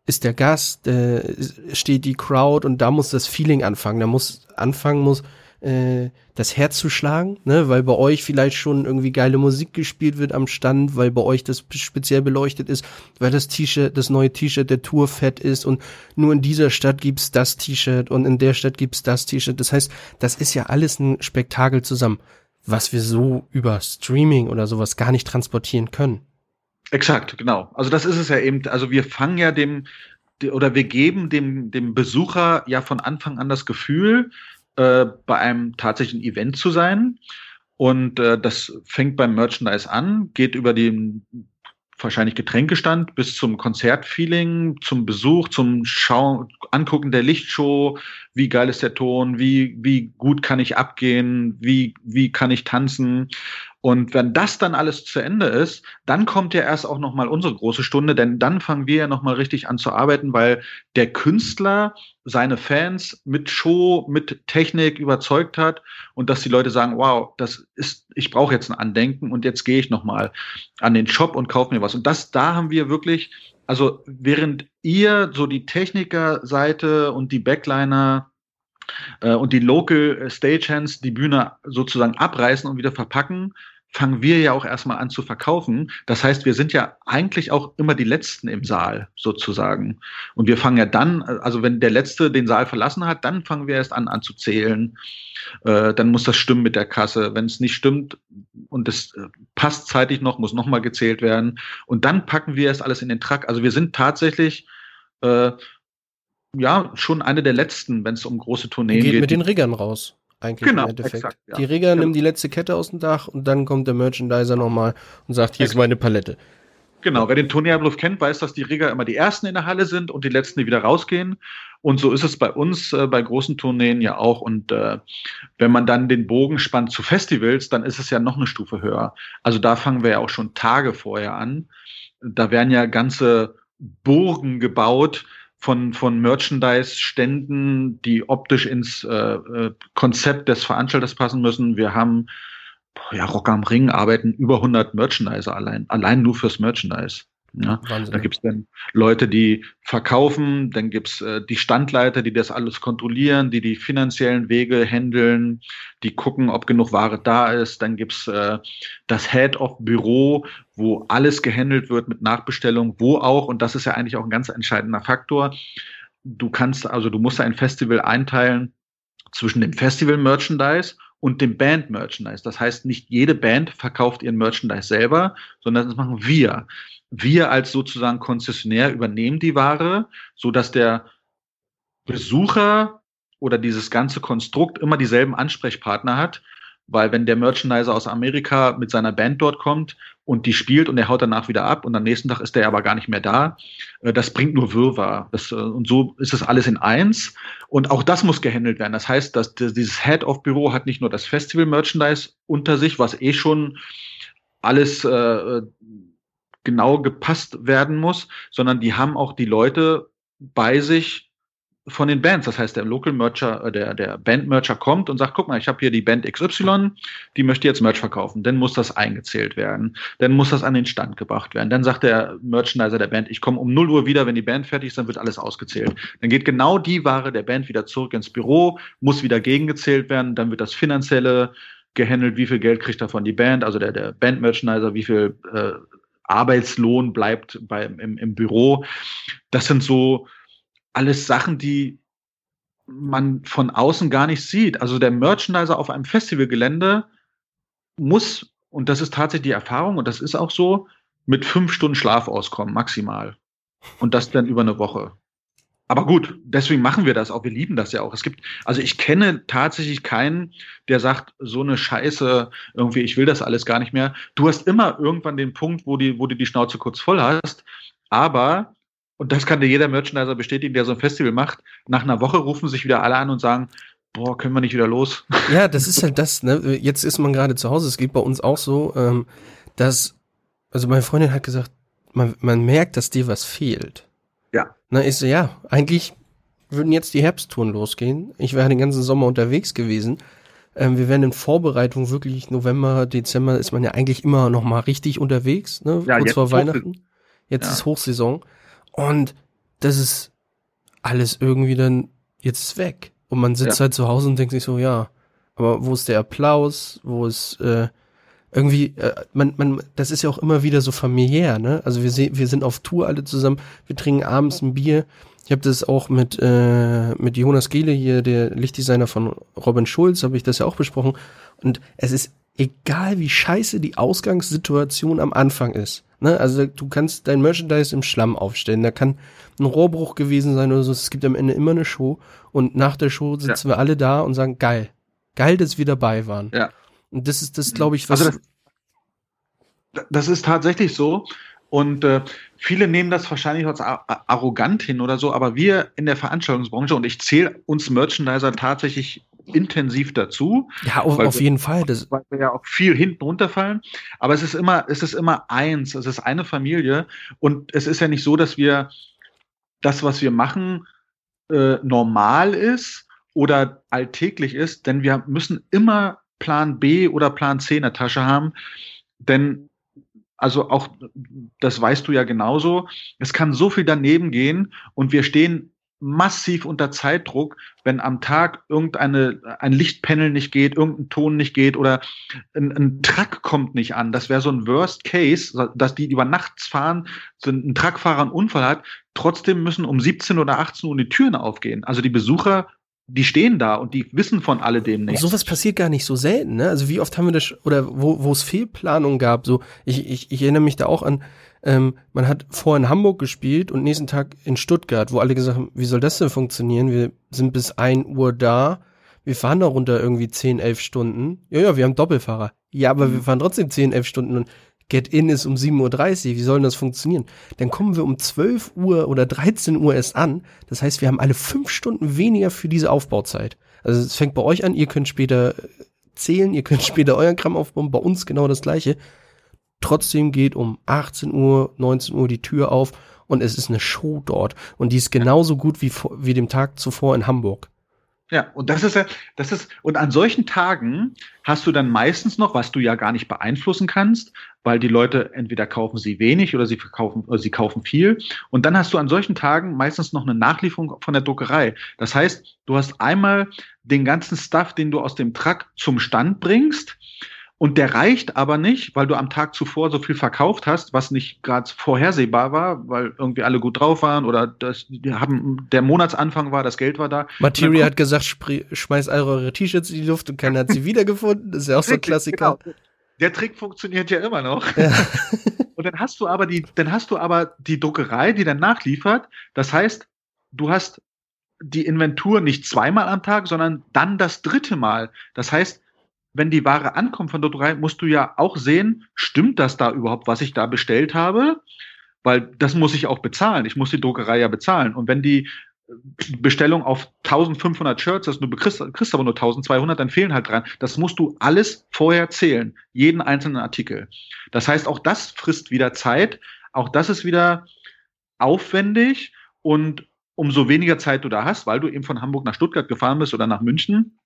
ist der Gast, äh, steht die Crowd und da muss das Feeling anfangen. Da muss anfangen muss, äh, das Herz zu schlagen, ne, weil bei euch vielleicht schon irgendwie geile Musik gespielt wird am Stand, weil bei euch das speziell beleuchtet ist, weil das T-Shirt, das neue T-Shirt der Tour fett ist und nur in dieser Stadt gibt's das T-Shirt und in der Stadt gibt's das T-Shirt. Das heißt, das ist ja alles ein Spektakel zusammen, was wir so über Streaming oder sowas gar nicht transportieren können. Exakt, genau. Also das ist es ja eben. Also wir fangen ja dem oder wir geben dem dem Besucher ja von Anfang an das Gefühl, äh, bei einem tatsächlichen Event zu sein. Und äh, das fängt beim Merchandise an, geht über den wahrscheinlich Getränkestand bis zum Konzertfeeling, zum Besuch, zum Schau Angucken der Lichtshow, wie geil ist der Ton, wie, wie gut kann ich abgehen, wie, wie kann ich tanzen. Und wenn das dann alles zu Ende ist, dann kommt ja erst auch nochmal unsere große Stunde, denn dann fangen wir ja nochmal richtig an zu arbeiten, weil der Künstler seine Fans mit Show, mit Technik überzeugt hat und dass die Leute sagen, wow, das ist, ich brauche jetzt ein Andenken und jetzt gehe ich nochmal an den Shop und kaufe mir was. Und das, da haben wir wirklich, also während ihr so die Technikerseite und die Backliner äh, und die Local Stagehands die Bühne sozusagen abreißen und wieder verpacken, fangen wir ja auch erstmal an zu verkaufen. Das heißt, wir sind ja eigentlich auch immer die Letzten im Saal sozusagen. Und wir fangen ja dann, also wenn der Letzte den Saal verlassen hat, dann fangen wir erst an anzuzählen. Äh, dann muss das stimmen mit der Kasse. Wenn es nicht stimmt und es äh, passt zeitig noch, muss nochmal gezählt werden. Und dann packen wir erst alles in den Truck. Also wir sind tatsächlich äh, ja schon eine der letzten, wenn es um große Tourneen geht. Geht mit den Riggern raus eigentlich genau, im Endeffekt. Exakt, ja. Die Rigger genau. nimmt die letzte Kette aus dem Dach und dann kommt der Merchandiser nochmal und sagt, hier exakt. ist meine Palette. Genau, wer den Turnierablauf kennt, weiß, dass die Rigger immer die ersten in der Halle sind und die letzten, die wieder rausgehen. Und so ist es bei uns äh, bei großen Tourneen ja auch. Und äh, wenn man dann den Bogen spannt zu Festivals, dann ist es ja noch eine Stufe höher. Also da fangen wir ja auch schon Tage vorher an. Da werden ja ganze Burgen gebaut, von, von Merchandise-Ständen, die optisch ins äh, äh, Konzept des Veranstalters passen müssen. Wir haben, boah, ja, Rock am Ring arbeiten über 100 Merchandiser allein, allein nur fürs Merchandise. Ja, Wahnsinn. da gibt's dann Leute, die verkaufen, dann gibt's äh, die Standleiter, die das alles kontrollieren, die die finanziellen Wege handeln, die gucken, ob genug Ware da ist. Dann gibt's äh, das Head of Büro, wo alles gehandelt wird mit Nachbestellung, wo auch, und das ist ja eigentlich auch ein ganz entscheidender Faktor, du kannst, also du musst ein Festival einteilen zwischen dem Festival-Merchandise und dem Band-Merchandise. Das heißt, nicht jede Band verkauft ihren Merchandise selber, sondern das machen wir. Wir als sozusagen Konzessionär übernehmen die Ware, so dass der Besucher oder dieses ganze Konstrukt immer dieselben Ansprechpartner hat, weil wenn der Merchandiser aus Amerika mit seiner Band dort kommt und die spielt und er haut danach wieder ab und am nächsten Tag ist der aber gar nicht mehr da, äh, das bringt nur Wirrwarr. Das, äh, und so ist es alles in eins. Und auch das muss gehandelt werden. Das heißt, dass dieses Head-of-Büro hat nicht nur das Festival-Merchandise unter sich, was eh schon alles äh, genau gepasst werden muss, sondern die haben auch die Leute bei sich, von den Bands. Das heißt, der Local Mercher, äh, der, der Band Mercher kommt und sagt, guck mal, ich habe hier die Band XY, die möchte jetzt Merch verkaufen. Dann muss das eingezählt werden. Dann muss das an den Stand gebracht werden. Dann sagt der Merchandiser der Band, ich komme um 0 Uhr wieder, wenn die Band fertig ist, dann wird alles ausgezählt. Dann geht genau die Ware der Band wieder zurück ins Büro, muss wieder gegengezählt werden. Dann wird das finanzielle gehandelt, wie viel Geld kriegt davon die Band, also der, der Band-Merchandiser, wie viel äh, Arbeitslohn bleibt bei, im, im Büro. Das sind so alles Sachen, die man von außen gar nicht sieht. Also der Merchandiser auf einem Festivalgelände muss, und das ist tatsächlich die Erfahrung, und das ist auch so, mit fünf Stunden Schlaf auskommen, maximal. Und das dann über eine Woche. Aber gut, deswegen machen wir das auch. Wir lieben das ja auch. Es gibt, also ich kenne tatsächlich keinen, der sagt, so eine Scheiße, irgendwie, ich will das alles gar nicht mehr. Du hast immer irgendwann den Punkt, wo, die, wo du die Schnauze kurz voll hast. Aber und das kann dir jeder Merchandiser bestätigen, der so ein Festival macht. Nach einer Woche rufen sich wieder alle an und sagen, boah, können wir nicht wieder los? [laughs] Ja, das ist halt das, ne? Jetzt ist man gerade zu Hause. Es geht bei uns auch so, ähm, dass, also meine Freundin hat gesagt, man, man merkt, dass dir was fehlt. Ja. Na, ich so, ja, eigentlich würden jetzt die Herbsttouren losgehen. Ich wäre den ganzen Sommer unterwegs gewesen. Ähm, wir werden in Vorbereitung wirklich November, Dezember ist man ja eigentlich immer noch mal richtig unterwegs, ne? Ja, Kurz vor Weihnachten. Jetzt ja. ist Hochsaison. Und das ist alles irgendwie dann jetzt weg. Und man sitzt ja. halt zu Hause und denkt sich so, ja, aber wo ist der Applaus? Wo ist äh, irgendwie, äh, man, man, das ist ja auch immer wieder so familiär, ne? Also wir sehen, wir sind auf Tour alle zusammen, wir trinken abends ein Bier. Ich habe das auch mit äh, mit Jonas Gehle hier, der Lichtdesigner von Robin Schulz, habe ich das ja auch besprochen. Und es ist egal, wie scheiße die Ausgangssituation am Anfang ist. Ne? Also du kannst dein Merchandise im Schlamm aufstellen. Da kann ein Rohrbruch gewesen sein oder so. Es gibt am Ende immer eine Show. Und nach der Show sitzen ja. wir alle da und sagen, geil. Geil, dass wir dabei waren. Ja. Und das ist das, glaube ich, was. Also das, das ist tatsächlich so. Und äh, viele nehmen das wahrscheinlich als arrogant hin oder so, aber wir in der Veranstaltungsbranche, und ich zähle uns Merchandiser tatsächlich intensiv dazu. Ja, auf, auf wir, jeden Fall. Das weil wir ja auch viel hinten runterfallen. Aber es ist immer, es ist immer eins. Es ist eine Familie. Und es ist ja nicht so, dass wir das, was wir machen, äh, normal ist oder alltäglich ist, denn wir müssen immer Plan B oder Plan C in der Tasche haben. Denn also auch, das weißt du ja genauso, es kann so viel daneben gehen und wir stehen massiv unter Zeitdruck, wenn am Tag irgendeine ein Lichtpanel nicht geht, irgendein Ton nicht geht oder ein, ein Truck kommt nicht an. Das wäre so ein Worst Case, dass die über nachts fahren, so ein Truckfahrer einen Unfall hat. Trotzdem müssen um 17 oder 18 Uhr die Türen aufgehen. Also die Besucher die stehen da und die wissen von alledem nichts. Und sowas passiert gar nicht so selten, ne? Also wie oft haben wir das, oder wo, wo es Fehlplanungen gab, so, ich, ich, ich erinnere mich da auch an, ähm, man hat vor in Hamburg gespielt und nächsten Tag in Stuttgart, wo alle gesagt haben, wie soll das denn funktionieren? Wir sind bis ein Uhr da, wir fahren da runter irgendwie 10, 11 Stunden. Ja, ja, wir haben Doppelfahrer. Ja, aber mhm. wir fahren trotzdem 10, 11 Stunden und Get-In ist um 7.30 Uhr. Wie soll denn das funktionieren? Dann kommen wir um 12 Uhr oder 13 Uhr erst an. Das heißt, wir haben alle fünf Stunden weniger für diese Aufbauzeit. Also es fängt bei euch an, ihr könnt später zählen, ihr könnt [laughs] später euren Kram aufbauen, bei uns genau das gleiche. Trotzdem geht um 18 Uhr, 19 Uhr die Tür auf und es ist eine Show dort. Und die ist genauso gut wie, wie dem Tag zuvor in Hamburg. Ja, und das ist ja, das ist, und an solchen Tagen hast du dann meistens noch, was du ja gar nicht beeinflussen kannst, weil die Leute entweder kaufen sie wenig oder sie verkaufen, oder sie kaufen viel. Und dann hast du an solchen Tagen meistens noch eine Nachlieferung von der Druckerei. Das heißt, du hast einmal den ganzen Stuff, den du aus dem Truck zum Stand bringst. Und der reicht aber nicht, weil du am Tag zuvor so viel verkauft hast, was nicht gerade vorhersehbar war, weil irgendwie alle gut drauf waren oder das, die haben, der Monatsanfang war, das Geld war da. Materia hat gesagt, schmeiß all eure T-Shirts in die Luft und keiner hat sie wiedergefunden. Das ist ja auch so ein Klassiker. Genau. Der Trick funktioniert ja immer noch. Ja. [laughs] und dann hast du aber die, dann hast du aber die Druckerei, die dann nachliefert. Das heißt, du hast die Inventur nicht zweimal am Tag, sondern dann das dritte Mal. Das heißt, wenn die Ware ankommt von Druckerei, musst du ja auch sehen, stimmt das da überhaupt, was ich da bestellt habe? Weil das muss ich auch bezahlen. Ich muss die Druckerei ja bezahlen. Und wenn die Bestellung auf 1500 Shirts ist, du kriegst, kriegst aber nur 1200, dann fehlen halt dran. Das musst du alles vorher zählen. Jeden einzelnen Artikel. Das heißt, auch das frisst wieder Zeit. Auch das ist wieder aufwendig und umso weniger Zeit du da hast, weil du eben von Hamburg nach Stuttgart gefahren bist oder nach München,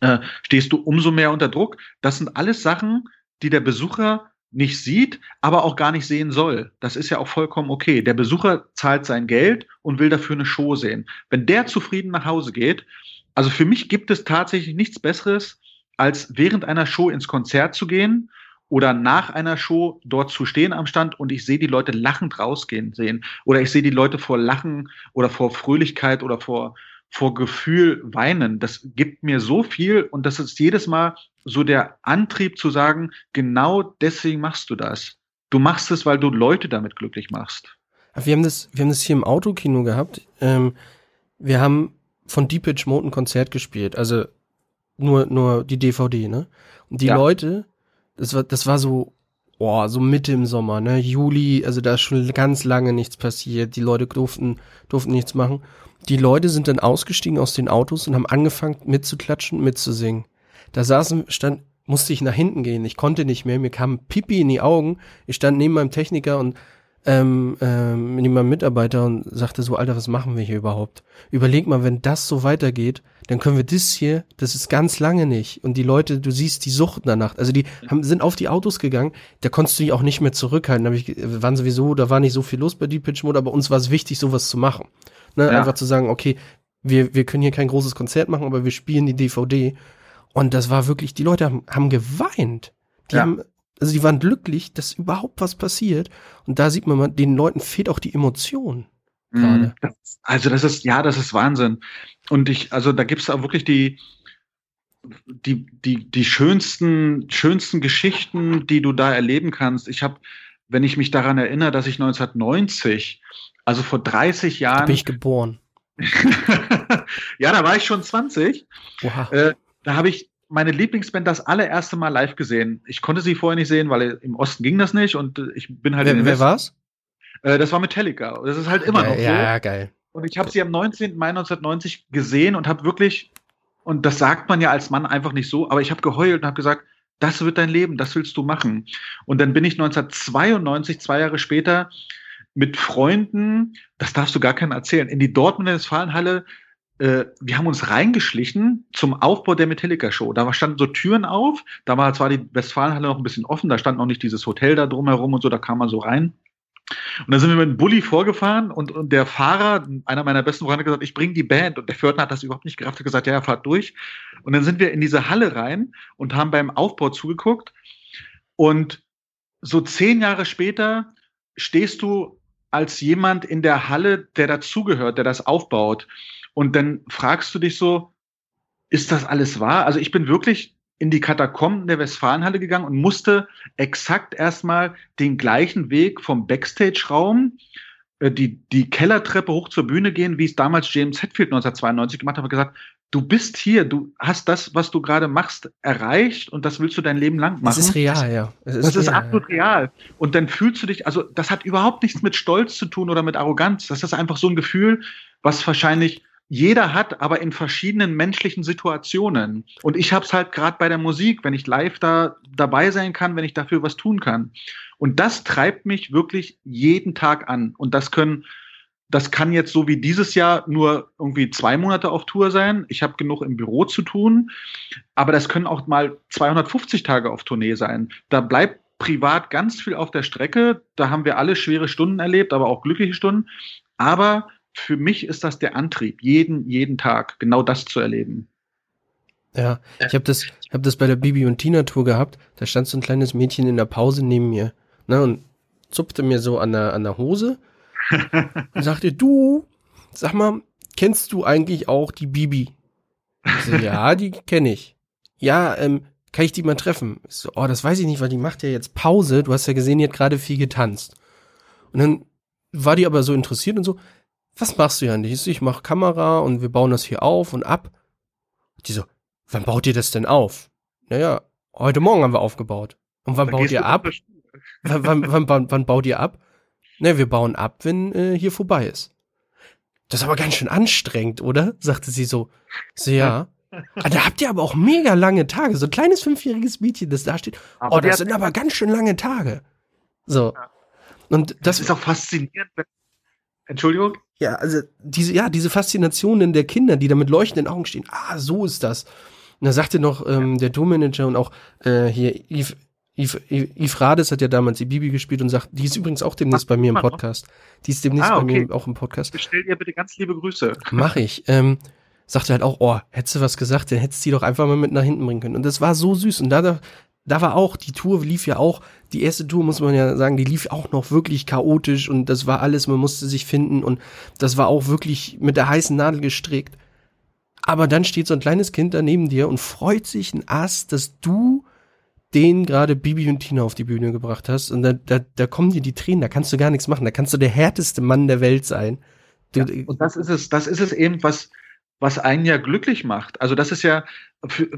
äh, stehst du umso mehr unter Druck. Das sind alles Sachen, die der Besucher nicht sieht, aber auch gar nicht sehen soll. Das ist ja auch vollkommen okay. Der Besucher zahlt sein Geld und will dafür eine Show sehen. Wenn der zufrieden nach Hause geht, also für mich gibt es tatsächlich nichts Besseres, als während einer Show ins Konzert zu gehen oder nach einer Show dort zu stehen am Stand und ich sehe die Leute lachend rausgehen sehen oder ich sehe die Leute vor Lachen oder vor Fröhlichkeit oder vor vor Gefühl weinen. Das gibt mir so viel und das ist jedes Mal so der Antrieb zu sagen, genau deswegen machst du das. Du machst es, weil du Leute damit glücklich machst. Wir haben das, wir haben das hier im Autokino gehabt. Ähm, wir haben von Deep Pitch Mode ein Konzert gespielt, also nur, nur die DVD, ne? Und die ja. Leute, das war, das war so, oh, so Mitte im Sommer, ne? Juli, also da ist schon ganz lange nichts passiert. Die Leute durften, durften nichts machen. Die Leute sind dann ausgestiegen aus den Autos und haben angefangen mitzuklatschen, mitzusingen. Da saßen, stand, musste ich nach hinten gehen. Ich konnte nicht mehr. Mir kam Pipi in die Augen. Ich stand neben meinem Techniker und ähm, ähm, meinem Mitarbeiter und sagte so, Alter, was machen wir hier überhaupt? Überleg mal, wenn das so weitergeht, dann können wir das hier, das ist ganz lange nicht. Und die Leute, du siehst die Sucht danach. Also die haben, sind auf die Autos gegangen, da konntest du dich auch nicht mehr zurückhalten. Da ich, waren sowieso, da war nicht so viel los bei Deep Pitch Mode, aber uns war es wichtig, sowas zu machen. Ne? Ja. Einfach zu sagen, okay, wir, wir können hier kein großes Konzert machen, aber wir spielen die DVD. Und das war wirklich, die Leute haben, haben geweint. Die ja. haben, also die waren glücklich, dass überhaupt was passiert. Und da sieht man den Leuten fehlt auch die Emotion. Mhm. Gerade. Also das ist, ja, das ist Wahnsinn. Und ich, also da gibt's auch wirklich die, die, die, die schönsten, schönsten Geschichten, die du da erleben kannst. Ich habe, wenn ich mich daran erinnere, dass ich 1990 also vor 30 Jahren. Da bin ich geboren. [laughs] ja, da war ich schon 20. Wow. Äh, da habe ich meine Lieblingsband das allererste Mal live gesehen. Ich konnte sie vorher nicht sehen, weil im Osten ging das nicht und ich bin halt wer, Wer war's? Äh, das war Metallica. Das ist halt immer ja, noch so. Ja, geil. Und ich habe sie am 19. Mai 1990 gesehen und habe wirklich, und das sagt man ja als Mann einfach nicht so, aber ich habe geheult und habe gesagt, das wird dein Leben, das willst du machen. Und dann bin ich 1992, zwei Jahre später, mit Freunden, das darfst du gar keinem erzählen, in die Dortmunder Westfalenhalle. Äh, wir haben uns reingeschlichen zum Aufbau der Metallica-Show. Da standen so Türen auf, da war zwar die Westfalenhalle noch ein bisschen offen, da stand noch nicht dieses Hotel da drumherum und so, da kam man so rein. Und dann sind wir mit dem Bulli vorgefahren und, und der Fahrer, einer meiner besten Freunde, hat gesagt, ich bringe die Band. Und der Fördner hat das überhaupt nicht gerafft, hat gesagt, ja, er fahrt durch. Und dann sind wir in diese Halle rein und haben beim Aufbau zugeguckt. Und so zehn Jahre später stehst du als jemand in der Halle, der dazugehört, der das aufbaut. Und dann fragst du dich so, ist das alles wahr? Also ich bin wirklich in die Katakomben der Westfalenhalle gegangen und musste exakt erstmal den gleichen Weg vom Backstage-Raum, äh, die, die Kellertreppe hoch zur Bühne gehen, wie es damals James Hetfield 1992 gemacht hat, und gesagt, du bist hier, du hast das, was du gerade machst, erreicht und das willst du dein Leben lang machen. Das ist real, ja. Es ist das real, ist absolut ja. real. Und dann fühlst du dich, also das hat überhaupt nichts mit Stolz zu tun oder mit Arroganz. Das ist einfach so ein Gefühl, was wahrscheinlich jeder hat, aber in verschiedenen menschlichen Situationen. Und ich habe es halt gerade bei der Musik, wenn ich live da dabei sein kann, wenn ich dafür was tun kann. Und das treibt mich wirklich jeden Tag an. Und das können das kann jetzt so wie dieses Jahr nur irgendwie zwei Monate auf Tour sein. Ich habe genug im Büro zu tun, aber das können auch mal 250 Tage auf Tournee sein. Da bleibt privat ganz viel auf der Strecke. Da haben wir alle schwere Stunden erlebt, aber auch glückliche Stunden. Aber für mich ist das der Antrieb, jeden, jeden Tag genau das zu erleben. Ja, ich habe das, ich hab das bei der Bibi und Tina Tour gehabt. Da stand so ein kleines Mädchen in der Pause neben mir ne, und zupfte mir so an der, an der Hose [laughs] und sagte, du, sag mal, kennst du eigentlich auch die Bibi? So, ja, die kenne ich. Ja, ähm, kann ich die mal treffen? Ich so, oh, das weiß ich nicht, weil die macht ja jetzt Pause. Du hast ja gesehen, die hat gerade viel getanzt. Und dann war die aber so interessiert und so, was machst du ja nicht? Ich, mach Kamera und wir bauen das hier auf und ab. Die so, wann baut ihr das denn auf? Naja, heute Morgen haben wir aufgebaut. Und wann da baut ihr ab? [laughs] Wann, wann, wann, wann, wann baut ihr ab? Ne, wir bauen ab, wenn äh, hier vorbei ist. Das ist aber ganz schön anstrengend, oder? sagte sie so. So, ja. Ah, da habt ihr aber auch mega lange Tage. So ein kleines fünfjähriges Mädchen, das da steht. Aber oh, das sind aber ganz schön lange Tage. So. Ja. Und das, das ist auch faszinierend. Entschuldigung? Ja, also diese, ja, diese Faszinationen der Kinder, die da mit leuchtenden Augen stehen. Ah, so ist das. Und da sagte noch ähm, der Tourmanager und auch äh, hier Yves, Yves, Yves Rades hat ja damals die Bibi gespielt und sagt, die ist übrigens auch demnächst Ach, bei mir im Podcast. Die ist demnächst ah, okay. bei mir auch im Podcast. Bestell ihr bitte ganz liebe Grüße. Mach ich. Ähm, sagte halt auch, oh, hättest du was gesagt, dann hättest du die doch einfach mal mit nach hinten bringen können. Und das war so süß. Und da, da, war auch, die Tour lief ja auch, die erste Tour muss man ja sagen, die lief auch noch wirklich chaotisch und das war alles, man musste sich finden und das war auch wirklich mit der heißen Nadel gestrickt. Aber dann steht so ein kleines Kind da neben dir und freut sich ein Ass, dass du den gerade Bibi und Tina auf die Bühne gebracht hast und da, da, da kommen dir die Tränen, da kannst du gar nichts machen, da kannst du der härteste Mann der Welt sein. Ja, und das ist es, das ist es eben, was, was einen ja glücklich macht. Also das ist ja, für,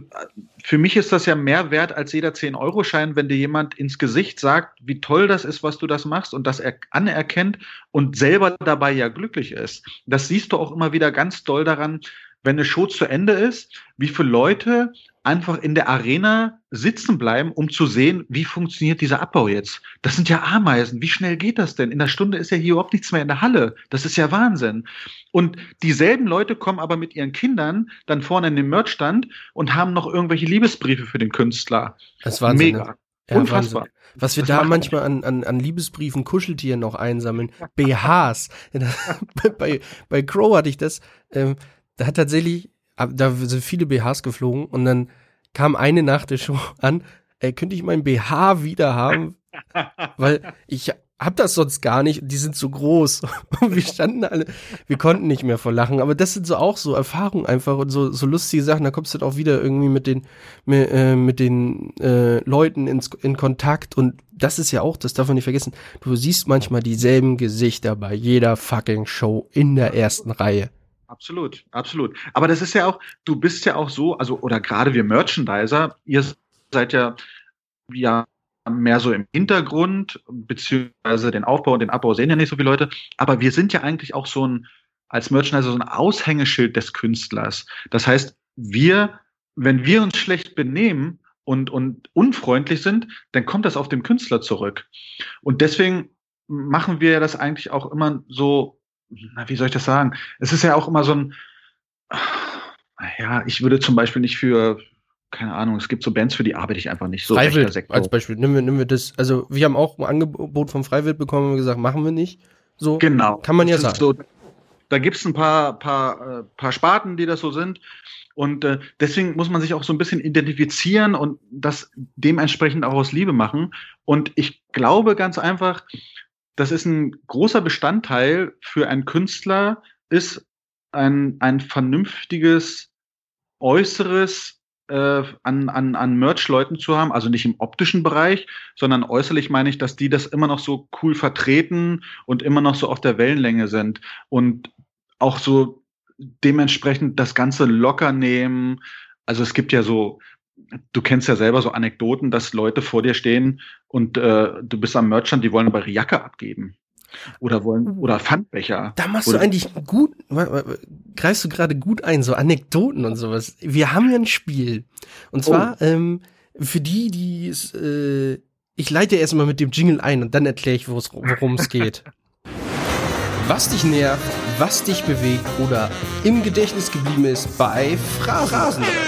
für mich ist das ja mehr wert als jeder 10-Euro-Schein, wenn dir jemand ins Gesicht sagt, wie toll das ist, was du das machst und das er anerkennt und selber dabei ja glücklich ist. Das siehst du auch immer wieder ganz doll daran, wenn eine Show zu Ende ist, wie viele Leute einfach in der Arena sitzen bleiben, um zu sehen, wie funktioniert dieser Abbau jetzt. Das sind ja Ameisen. Wie schnell geht das denn? In der Stunde ist ja hier überhaupt nichts mehr in der Halle. Das ist ja Wahnsinn. Und dieselben Leute kommen aber mit ihren Kindern dann vorne in den Merchstand und haben noch irgendwelche Liebesbriefe für den Künstler. Das ist Wahnsinn. Mega. Ne? Ja, Unfassbar. Wahnsinn. Was wir das da manchmal an, an, an Liebesbriefen, Kuscheltieren noch einsammeln. BHs. [laughs] bei, bei Crow hatte ich das. Ähm, da hat tatsächlich, da sind viele BHs geflogen und dann kam eine nach der Show an, ey, könnte ich meinen BH wieder haben? Weil ich hab das sonst gar nicht, die sind so groß. [laughs] Und wir standen alle, wir konnten nicht mehr vor Lachen. Aber das sind so auch so Erfahrungen einfach und so, so lustige Sachen. Da kommst du dann auch wieder irgendwie mit den, mit, äh, mit den äh, Leuten ins, in Kontakt. Und das ist ja auch, das darf man nicht vergessen. Du siehst manchmal dieselben Gesichter bei jeder fucking Show in der ersten Reihe. Absolut, absolut. Aber das ist ja auch, du bist ja auch so, also, oder gerade wir Merchandiser, ihr seid ja, ja, mehr so im Hintergrund, beziehungsweise den Aufbau und den Abbau sehen ja nicht so viele Leute, aber wir sind ja eigentlich auch so ein, als Merchandiser so ein Aushängeschild des Künstlers. Das heißt, wir, wenn wir uns schlecht benehmen und, und unfreundlich sind, dann kommt das auf den Künstler zurück. Und deswegen machen wir das eigentlich auch immer so na, wie soll ich das sagen? Es ist ja auch immer so ein, ja, ich würde zum Beispiel nicht für, keine Ahnung, es gibt so Bands, für die arbeite ich einfach nicht so. Freiwild als Beispiel, nehmen wir, nehmen wir das, also wir haben auch ein Angebot vom Freiwild bekommen und gesagt, machen wir nicht. So, genau. Kann man ja sagen. So, da gibt's ein paar, paar, äh, paar Sparten, die das so sind. Und äh, deswegen muss man sich auch so ein bisschen identifizieren und das dementsprechend auch aus Liebe machen. Und ich glaube ganz einfach, das ist ein großer Bestandteil für einen Künstler, ist ein, ein vernünftiges Äußeres äh, an, an, an Merch-Leuten zu haben, also nicht im optischen Bereich, sondern äußerlich meine ich, dass die das immer noch so cool vertreten und immer noch so auf der Wellenlänge sind und auch so dementsprechend das Ganze locker nehmen. Also es gibt ja so du kennst ja selber so Anekdoten, dass Leute vor dir stehen und äh, du bist am Merchant, die wollen aber ihre Jacke abgeben. Oder wollen, oder Pfandbecher. Da machst du eigentlich gut, greifst du gerade gut ein, so Anekdoten und sowas. Wir haben ja ein Spiel. Und zwar, oh. ähm, für die, die es, äh, ich leite erstmal mit dem Jingle ein und dann erkläre ich, worum es geht. [laughs] was dich nervt, was dich bewegt oder im Gedächtnis geblieben ist bei Phrasendrescher.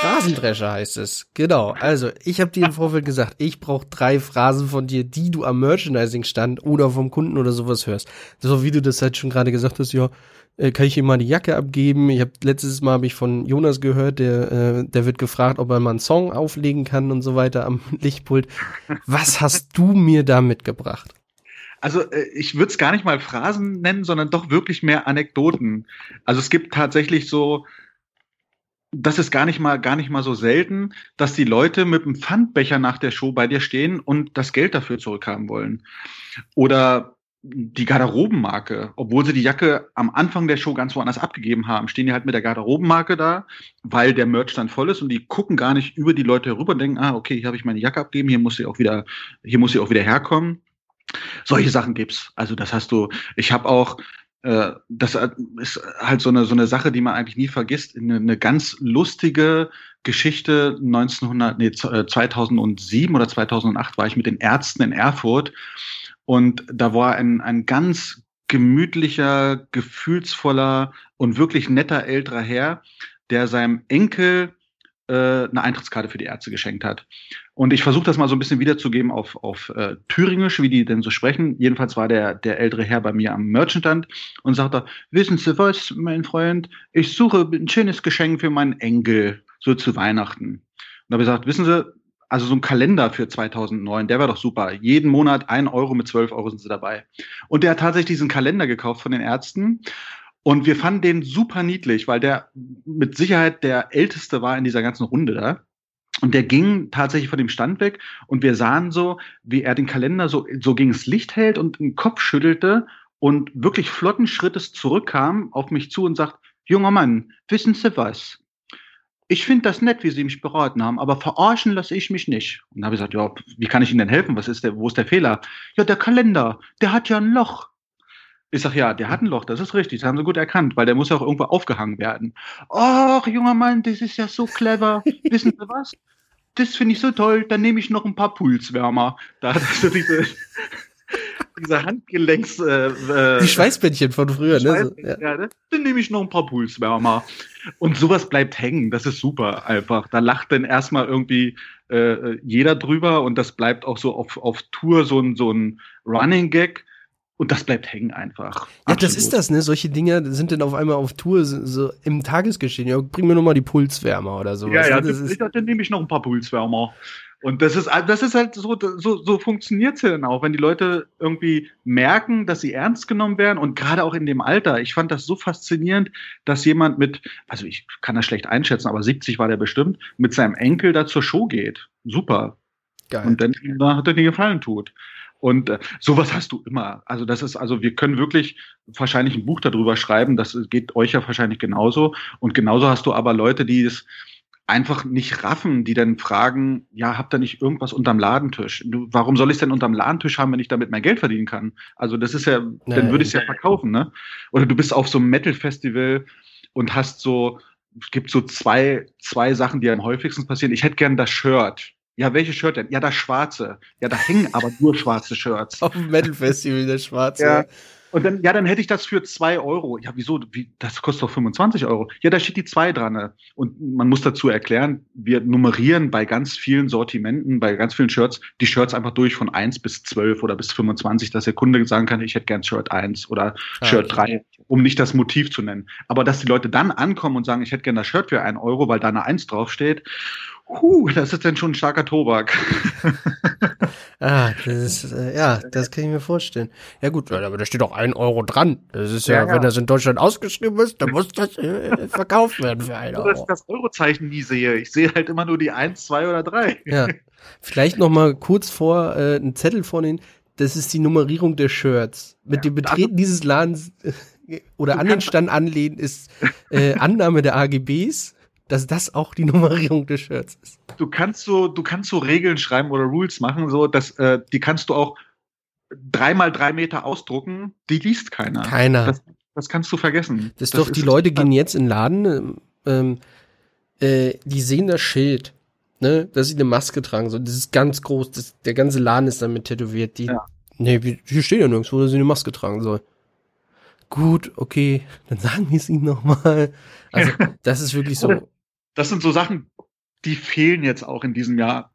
Phrasendrescher heißt es. Genau. Also, ich habe dir im Vorfeld gesagt, ich brauche drei Phrasen von dir, die du am Merchandising-Stand oder vom Kunden oder sowas hörst. So wie du das halt schon gerade gesagt hast, ja, äh, kann ich ihm mal die Jacke abgeben? Ich habe letztes Mal habe ich von Jonas gehört, der äh, der wird gefragt, ob er mal einen Song auflegen kann und so weiter am [laughs] Lichtpult. Was hast du mir da mitgebracht? Also äh, ich würde es gar nicht mal Phrasen nennen, sondern doch wirklich mehr Anekdoten. Also es gibt tatsächlich so, das ist gar nicht mal gar nicht mal so selten, dass die Leute mit einem Pfandbecher nach der Show bei dir stehen und das Geld dafür zurückhaben wollen. Oder die Garderobenmarke, obwohl sie die Jacke am Anfang der Show ganz woanders abgegeben haben, stehen die halt mit der Garderobenmarke da, weil der Merch dann voll ist und die gucken gar nicht über die Leute herüber und denken, ah, okay, hier habe ich meine Jacke abgegeben, hier muss sie auch wieder, hier muss sie auch wieder herkommen. Solche Sachen gibt's. Also das hast du. Ich habe auch das ist halt so eine so eine Sache, die man eigentlich nie vergisst. Eine, eine ganz lustige Geschichte 1900, nee, 2007 äh, oder 2008 war ich mit den Ärzten in Erfurt und da war ein ein ganz gemütlicher, gefühlsvoller und wirklich netter älterer Herr, der seinem Enkel äh, eine Eintrittskarte für die Ärzte geschenkt hat. Und ich versuche das mal so ein bisschen wiederzugeben auf, auf äh, Thüringisch, wie die denn so sprechen. Jedenfalls war der, der ältere Herr bei mir am Merchandant und sagte, wissen Sie was, mein Freund, ich suche ein schönes Geschenk für meinen Enkel, so zu Weihnachten. Und da habe ich gesagt, wissen Sie, also so ein Kalender für 2009, der war doch super. Jeden Monat ein Euro mit zwölf Euro sind sie dabei. Und der hat tatsächlich diesen Kalender gekauft von den Ärzten. Und wir fanden den super niedlich, weil der mit Sicherheit der älteste war in dieser ganzen Runde da. Und der ging tatsächlich von dem Stand weg und wir sahen so, wie er den Kalender so, so gegen das Licht hält und den Kopf schüttelte und wirklich flotten Schrittes zurückkam auf mich zu und sagt, junger Mann, wissen Sie was? Ich finde das nett, wie Sie mich beraten haben, aber verarschen lasse ich mich nicht. Und dann habe ich gesagt, ja, wie kann ich Ihnen denn helfen? Was ist der, wo ist der Fehler? Ja, der Kalender, der hat ja ein Loch. Ich sag, ja, der hat ein Loch, das ist richtig, das haben sie gut erkannt, weil der muss ja auch irgendwo aufgehangen werden. Ach, junger Mann, das ist ja so clever. [laughs] Wissen Sie was? Das finde ich so toll, dann nehme ich noch ein paar Pulswärmer. Da hat er diese, [laughs] diese Handgelenks... Äh, äh, Die Schweißbändchen von früher, ne? Ja. ja ne? Dann nehme ich noch ein paar Pulswärmer. Und sowas bleibt hängen, das ist super einfach. Da lacht dann erstmal irgendwie äh, jeder drüber und das bleibt auch so auf, auf Tour so ein, so ein Running Gag und das bleibt hängen einfach. Ja, Absolut. das ist das, ne? Solche Dinge sind dann auf einmal auf Tour so, im Tagesgeschehen. Ja, bring mir nur mal die Pulswärmer oder so. Ja, ja, ne? das, das ist, dann nehme ich noch ein paar Pulswärmer. Und das ist, das ist halt so, so, so funktioniert's ja dann auch, wenn die Leute irgendwie merken, dass sie ernst genommen werden und gerade auch in dem Alter. Ich fand das so faszinierend, dass jemand mit, also ich kann das schlecht einschätzen, aber 70 war der bestimmt, mit seinem Enkel da zur Show geht. Super. Geil. Und dann da hat er dir gefallen tut. Und äh, sowas hast du immer. Also das ist, also wir können wirklich wahrscheinlich ein Buch darüber schreiben. Das geht euch ja wahrscheinlich genauso. Und genauso hast du aber Leute, die es einfach nicht raffen, die dann fragen, ja, habt ihr nicht irgendwas unterm Ladentisch? Du, warum soll ich es denn unterm Ladentisch haben, wenn ich damit mehr Geld verdienen kann? Also das ist ja, nee, dann würde ich es ja verkaufen, ne? Oder du bist auf so einem Metal-Festival und hast so, es gibt so zwei, zwei Sachen, die am häufigsten passieren. Ich hätte gern das Shirt. Ja, welche Shirt denn? Ja, das schwarze. Ja, da hängen aber nur schwarze Shirts. Auf dem Metal Festival, das schwarze. Ja. Und dann, ja, dann hätte ich das für zwei Euro. Ja, wieso? Wie, das kostet doch 25 Euro. Ja, da steht die zwei dran. Und man muss dazu erklären, wir nummerieren bei ganz vielen Sortimenten, bei ganz vielen Shirts, die Shirts einfach durch von eins bis zwölf oder bis 25, dass der Kunde sagen kann, ich hätte gern Shirt eins oder ah, Shirt okay. drei, um nicht das Motiv zu nennen. Aber dass die Leute dann ankommen und sagen, ich hätte gern das Shirt für einen Euro, weil da eine Eins draufsteht, Huh, das ist dann schon ein starker Tobak. [laughs] ah, das ist, äh, ja, das kann ich mir vorstellen. Ja gut, aber da steht auch ein Euro dran. Das ist ja, ja, ja. wenn das in Deutschland ausgeschrieben ist, dann muss das äh, verkauft werden für einen Euro. Dass ich das Eurozeichen nie sehe. Ich sehe halt immer nur die eins, zwei oder drei. Ja. Vielleicht noch mal kurz vor äh, einen Zettel vornehmen. Das ist die Nummerierung der Shirts. Mit ja, dem Betreten dieses Ladens äh, oder an den Stand anlehnen ist äh, Annahme der AGBs dass das auch die [laughs] Nummerierung des Shirts ist. Du kannst so, du kannst so Regeln schreiben oder Rules machen, so dass äh, die kannst du auch dreimal drei Meter ausdrucken, die liest keiner. Keiner. Das, das kannst du vergessen. Das ist das doch, ist die Leute gehen jetzt in den Laden, ähm, äh, die sehen das Schild, ne, dass sie eine Maske tragen, so, das ist ganz groß, das, der ganze Laden ist damit tätowiert, die, ja. Nee, hier steht ja nirgends, wo sie eine Maske tragen soll. Gut, okay, dann [laughs] sagen wir es ihnen nochmal. Also, [laughs] das ist wirklich so. Das sind so Sachen, die fehlen jetzt auch in diesem Jahr.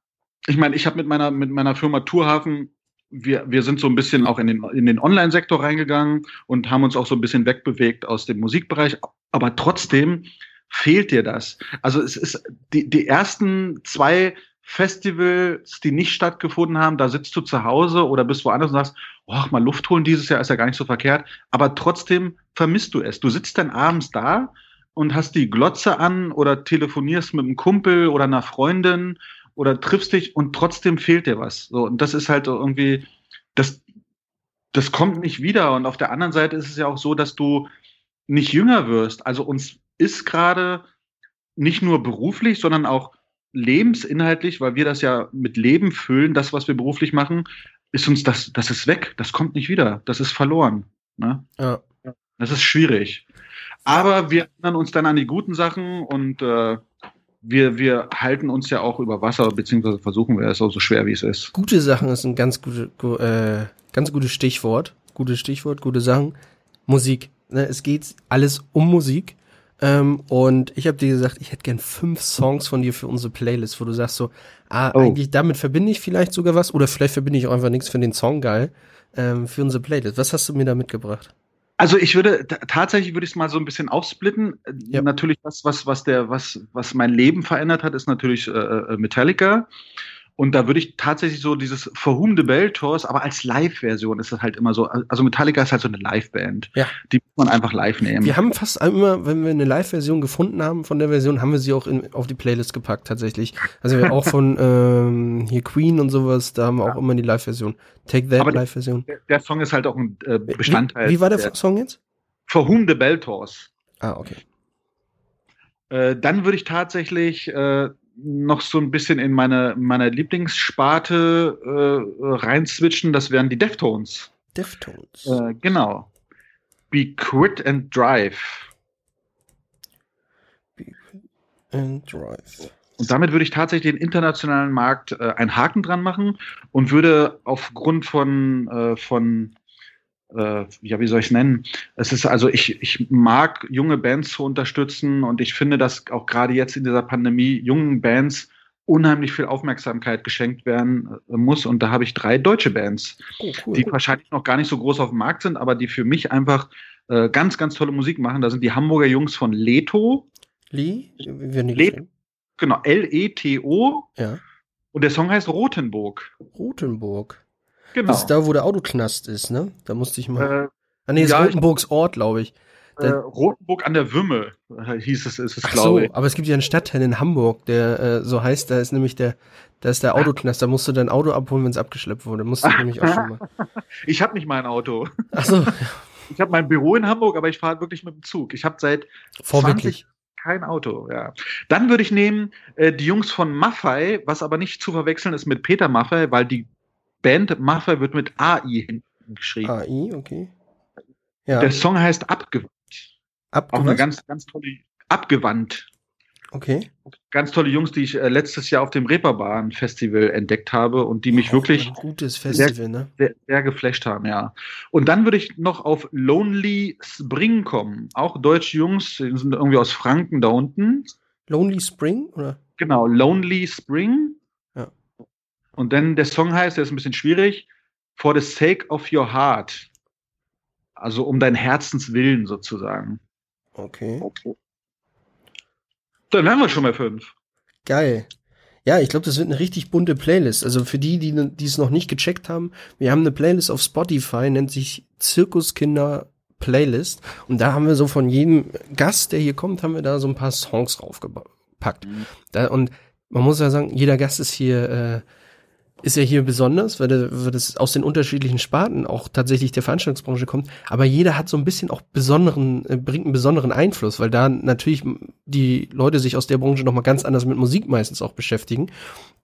Ich meine, ich habe mit meiner, mit meiner Firma Tourhafen wir, wir sind so ein bisschen auch in den, in den Online-Sektor reingegangen und haben uns auch so ein bisschen wegbewegt aus dem Musikbereich. Aber trotzdem fehlt dir das. Also es ist die, die ersten zwei Festivals, die nicht stattgefunden haben, da sitzt du zu Hause oder bist woanders und sagst, oh, mal Luft holen dieses Jahr ist ja gar nicht so verkehrt. Aber trotzdem vermisst du es. Du sitzt dann abends da und hast die Glotze an oder telefonierst mit einem Kumpel oder einer Freundin oder triffst dich und trotzdem fehlt dir was. So, und das ist halt irgendwie, das, das kommt nicht wieder. Und auf der anderen Seite ist es ja auch so, dass du nicht jünger wirst. Also uns ist gerade nicht nur beruflich, sondern auch lebensinhaltlich, weil wir das ja mit Leben füllen, das, was wir beruflich machen, ist uns das, das ist weg, das kommt nicht wieder, das ist verloren. Ne? Ja. Das ist schwierig. Aber wir erinnern uns dann an die guten Sachen und äh, wir, wir halten uns ja auch über Wasser, beziehungsweise versuchen wir es auch so schwer wie es ist. Gute Sachen ist ein ganz, gute, äh, ganz gutes Stichwort. Gutes Stichwort, gute Sachen. Musik. Ne, es geht alles um Musik. Ähm, und ich habe dir gesagt, ich hätte gern fünf Songs von dir für unsere Playlist, wo du sagst so, ah, oh. eigentlich damit verbinde ich vielleicht sogar was oder vielleicht verbinde ich auch einfach nichts für den Song geil ähm, für unsere Playlist. Was hast du mir da mitgebracht? Also ich würde tatsächlich würde ich es mal so ein bisschen aufsplitten. Ja. Natürlich was was was der was was mein Leben verändert hat, ist natürlich äh, äh Metallica. Und da würde ich tatsächlich so dieses For Whom the Bell Tours, aber als Live-Version ist das halt immer so. Also Metallica ist halt so eine Live-Band. Ja. Die muss man einfach live nehmen. Wir haben fast immer, wenn wir eine Live-Version gefunden haben von der Version, haben wir sie auch in, auf die Playlist gepackt, tatsächlich. Also wir auch von ähm, hier Queen und sowas, da haben wir auch immer die Live-Version. Take That Live-Version. Der, der, Song ist halt auch ein äh, Bestandteil. Wie, wie war der, der, Song jetzt? For Whom the Bell Tours. Ah, okay. Äh, dann würde ich tatsächlich äh, noch so ein bisschen in meine, meine Lieblingssparte äh, reinswitchen. Das wären die Deftones. Deftones. Äh, genau. Be Quit and Drive. Be Quit and Drive. Und damit würde ich tatsächlich den internationalen Markt äh, einen Haken dran machen und würde aufgrund von, äh, von äh, ja, wie soll ich es nennen? Es ist also, ich, ich mag junge Bands zu unterstützen und ich finde, dass auch gerade jetzt in dieser Pandemie jungen Bands unheimlich viel Aufmerksamkeit geschenkt werden äh, muss. Und da habe ich drei deutsche Bands, oh, cool. die wahrscheinlich noch gar nicht so groß auf dem Markt sind, aber die für mich einfach äh, ganz, ganz tolle Musik machen. Da sind die Hamburger Jungs von Leto. Lee? Le genau, L-E-T-O. Ja. Und der Song heißt Rotenburg. Rotenburg. Genau. Das ist da, wo der Autoknast ist, ne? Da musste ich mal. Äh, ah, nee, ist ja, Rotenburgs Ort, glaube ich. Äh, Rotenburg an der Wümme äh, hieß es, ist es, glaube so, ich. aber es gibt ja einen Stadtteil in Hamburg, der äh, so heißt, da ist nämlich der, da ist der Autoknast, da musst du dein Auto abholen, wenn es abgeschleppt wurde. Musst du nämlich auch schon mal. [laughs] Ich habe nicht mein Auto. Ach so. [laughs] Ich habe mein Büro in Hamburg, aber ich fahre wirklich mit dem Zug. Ich habe seit Vorbildlich. 20 kein Auto, ja. Dann würde ich nehmen äh, die Jungs von Maffei, was aber nicht zu verwechseln ist mit Peter Maffei, weil die Band Mafia wird mit AI hinten geschrieben. AI, okay. Ja. Der Song heißt Abgewandt. Abgewandt. Auch eine ganz, ganz tolle, abgewandt. Okay. Ganz tolle Jungs, die ich äh, letztes Jahr auf dem Reeperbahn Festival entdeckt habe und die mich oh, wirklich gutes Festival, sehr, ne? sehr, sehr, geflasht haben, ja. Und dann würde ich noch auf Lonely Spring kommen. Auch deutsche Jungs, die sind irgendwie aus Franken da unten. Lonely Spring, oder? Genau, Lonely Spring. Und dann der Song heißt, der ist ein bisschen schwierig, For the Sake of Your Heart. Also um dein Herzenswillen sozusagen. Okay. okay. Dann haben wir schon mal fünf. Geil. Ja, ich glaube, das wird eine richtig bunte Playlist. Also für die, die, die es noch nicht gecheckt haben, wir haben eine Playlist auf Spotify, nennt sich Zirkuskinder Playlist. Und da haben wir so von jedem Gast, der hier kommt, haben wir da so ein paar Songs draufgepackt. Mhm. Da, und man muss ja sagen, jeder Gast ist hier äh, ist ja hier besonders, weil, das aus den unterschiedlichen Sparten auch tatsächlich der Veranstaltungsbranche kommt. Aber jeder hat so ein bisschen auch besonderen, äh, bringt einen besonderen Einfluss, weil da natürlich die Leute sich aus der Branche nochmal ganz anders mit Musik meistens auch beschäftigen.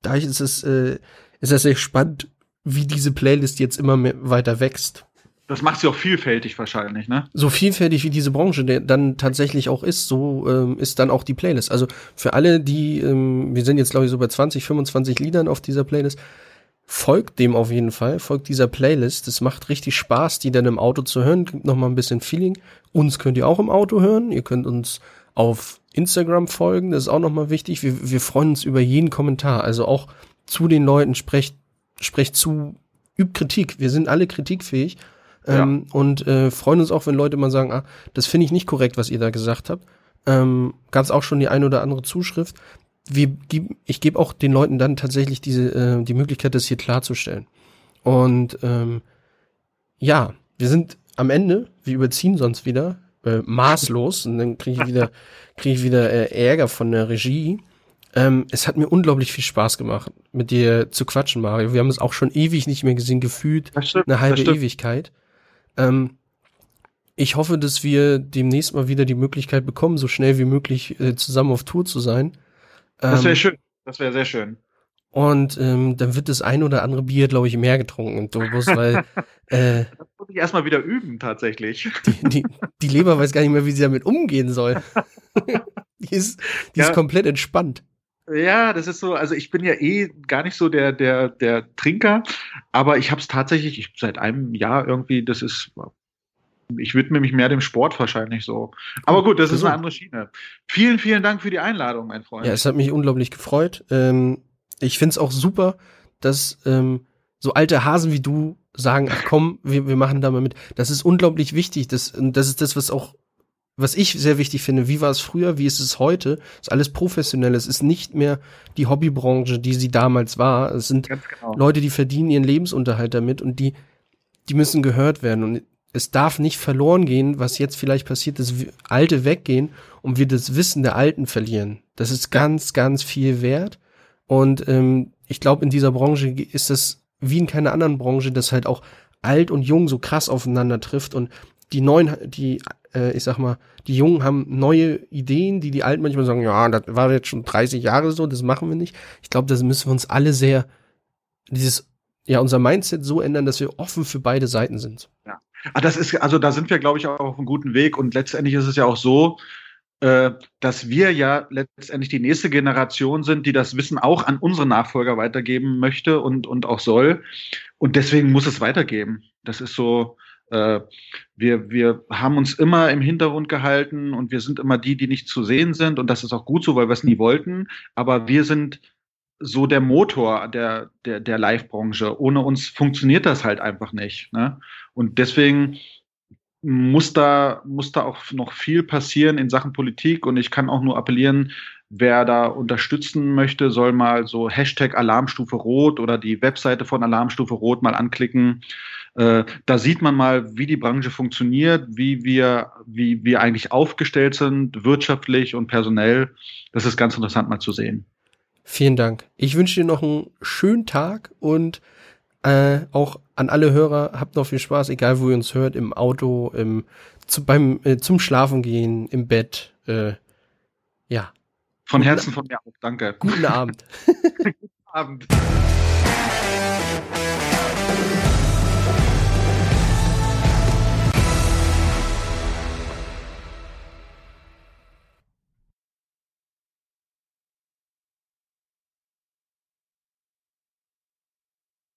Da ist es, äh, ist es sehr spannend, wie diese Playlist jetzt immer mehr weiter wächst. Das macht sie auch vielfältig wahrscheinlich, ne? So vielfältig wie diese Branche dann tatsächlich auch ist, so ähm, ist dann auch die Playlist. Also für alle, die, ähm, wir sind jetzt glaube ich so bei 20, 25 Liedern auf dieser Playlist, folgt dem auf jeden Fall, folgt dieser Playlist. Es macht richtig Spaß, die dann im Auto zu hören. Gibt noch mal ein bisschen Feeling. Uns könnt ihr auch im Auto hören. Ihr könnt uns auf Instagram folgen. Das ist auch noch mal wichtig. Wir, wir freuen uns über jeden Kommentar. Also auch zu den Leuten sprecht, sprecht zu, übt Kritik. Wir sind alle kritikfähig. Ja. Ähm, und äh, freuen uns auch, wenn Leute mal sagen, ah, das finde ich nicht korrekt, was ihr da gesagt habt. Ähm, Gab es auch schon die eine oder andere Zuschrift wir, ich gebe auch den Leuten dann tatsächlich diese, äh, die Möglichkeit, das hier klarzustellen. Und ähm, ja, wir sind am Ende, wir überziehen sonst wieder, äh, maßlos und dann kriege ich wieder, [laughs] kriege ich wieder äh, Ärger von der Regie. Ähm, es hat mir unglaublich viel Spaß gemacht, mit dir zu quatschen, Mario. Wir haben es auch schon ewig nicht mehr gesehen, gefühlt stimmt, eine halbe Ewigkeit. Ähm, ich hoffe, dass wir demnächst mal wieder die Möglichkeit bekommen, so schnell wie möglich äh, zusammen auf Tour zu sein. Das wäre ähm, schön. Das wäre sehr schön. Und ähm, dann wird das ein oder andere Bier, glaube ich, mehr getrunken und sowas, weil [laughs] äh, das muss ich erstmal wieder üben, tatsächlich. [laughs] Die, die, die Leber weiß gar nicht mehr, wie sie damit umgehen soll. [laughs] die ist, die ja. ist komplett entspannt. Ja, das ist so, also ich bin ja eh gar nicht so der, der, der Trinker, aber ich habe es tatsächlich, ich, seit einem Jahr irgendwie, das ist ich widme mich mehr dem Sport wahrscheinlich so. Aber gut, das ist eine andere Schiene. Vielen, vielen Dank für die Einladung, mein Freund. Ja, es hat mich unglaublich gefreut. Ähm, ich find's auch super, dass ähm, so alte Hasen wie du sagen, ach komm, wir, wir machen da mal mit. Das ist unglaublich wichtig. Das, das ist das, was auch, was ich sehr wichtig finde. Wie war es früher? Wie ist es heute? Ist alles professionell. Es ist nicht mehr die Hobbybranche, die sie damals war. Es sind genau. Leute, die verdienen ihren Lebensunterhalt damit und die, die müssen gehört werden. Und es darf nicht verloren gehen, was jetzt vielleicht passiert, dass Alte weggehen und wir das Wissen der Alten verlieren. Das ist ganz, ganz viel wert. Und ähm, ich glaube, in dieser Branche ist das wie in keiner anderen Branche, dass halt auch alt und jung so krass aufeinander trifft und die neuen, die, äh, ich sag mal, die Jungen haben neue Ideen, die die Alten manchmal sagen, ja, das war jetzt schon 30 Jahre so, das machen wir nicht. Ich glaube, das müssen wir uns alle sehr, dieses, ja, unser Mindset so ändern, dass wir offen für beide Seiten sind. Ja. Ah, das ist, also da sind wir, glaube ich, auch auf einem guten Weg. Und letztendlich ist es ja auch so, äh, dass wir ja letztendlich die nächste Generation sind, die das Wissen auch an unsere Nachfolger weitergeben möchte und, und auch soll. Und deswegen muss es weitergeben. Das ist so, äh, wir, wir haben uns immer im Hintergrund gehalten und wir sind immer die, die nicht zu sehen sind. Und das ist auch gut so, weil wir es nie wollten. Aber wir sind so der Motor der, der, der Live-Branche. Ohne uns funktioniert das halt einfach nicht. Ne? Und deswegen muss da, muss da auch noch viel passieren in Sachen Politik. Und ich kann auch nur appellieren, wer da unterstützen möchte, soll mal so Hashtag Alarmstufe Rot oder die Webseite von Alarmstufe Rot mal anklicken. Äh, da sieht man mal, wie die Branche funktioniert, wie wir, wie wir eigentlich aufgestellt sind, wirtschaftlich und personell. Das ist ganz interessant mal zu sehen. Vielen Dank. Ich wünsche dir noch einen schönen Tag und äh, auch an alle Hörer, habt noch viel Spaß, egal wo ihr uns hört, im Auto, im, zu, beim, äh, zum Schlafen gehen, im Bett. Äh, ja. Von Herzen von mir auch, danke. Guten Abend. [laughs] Guten Abend.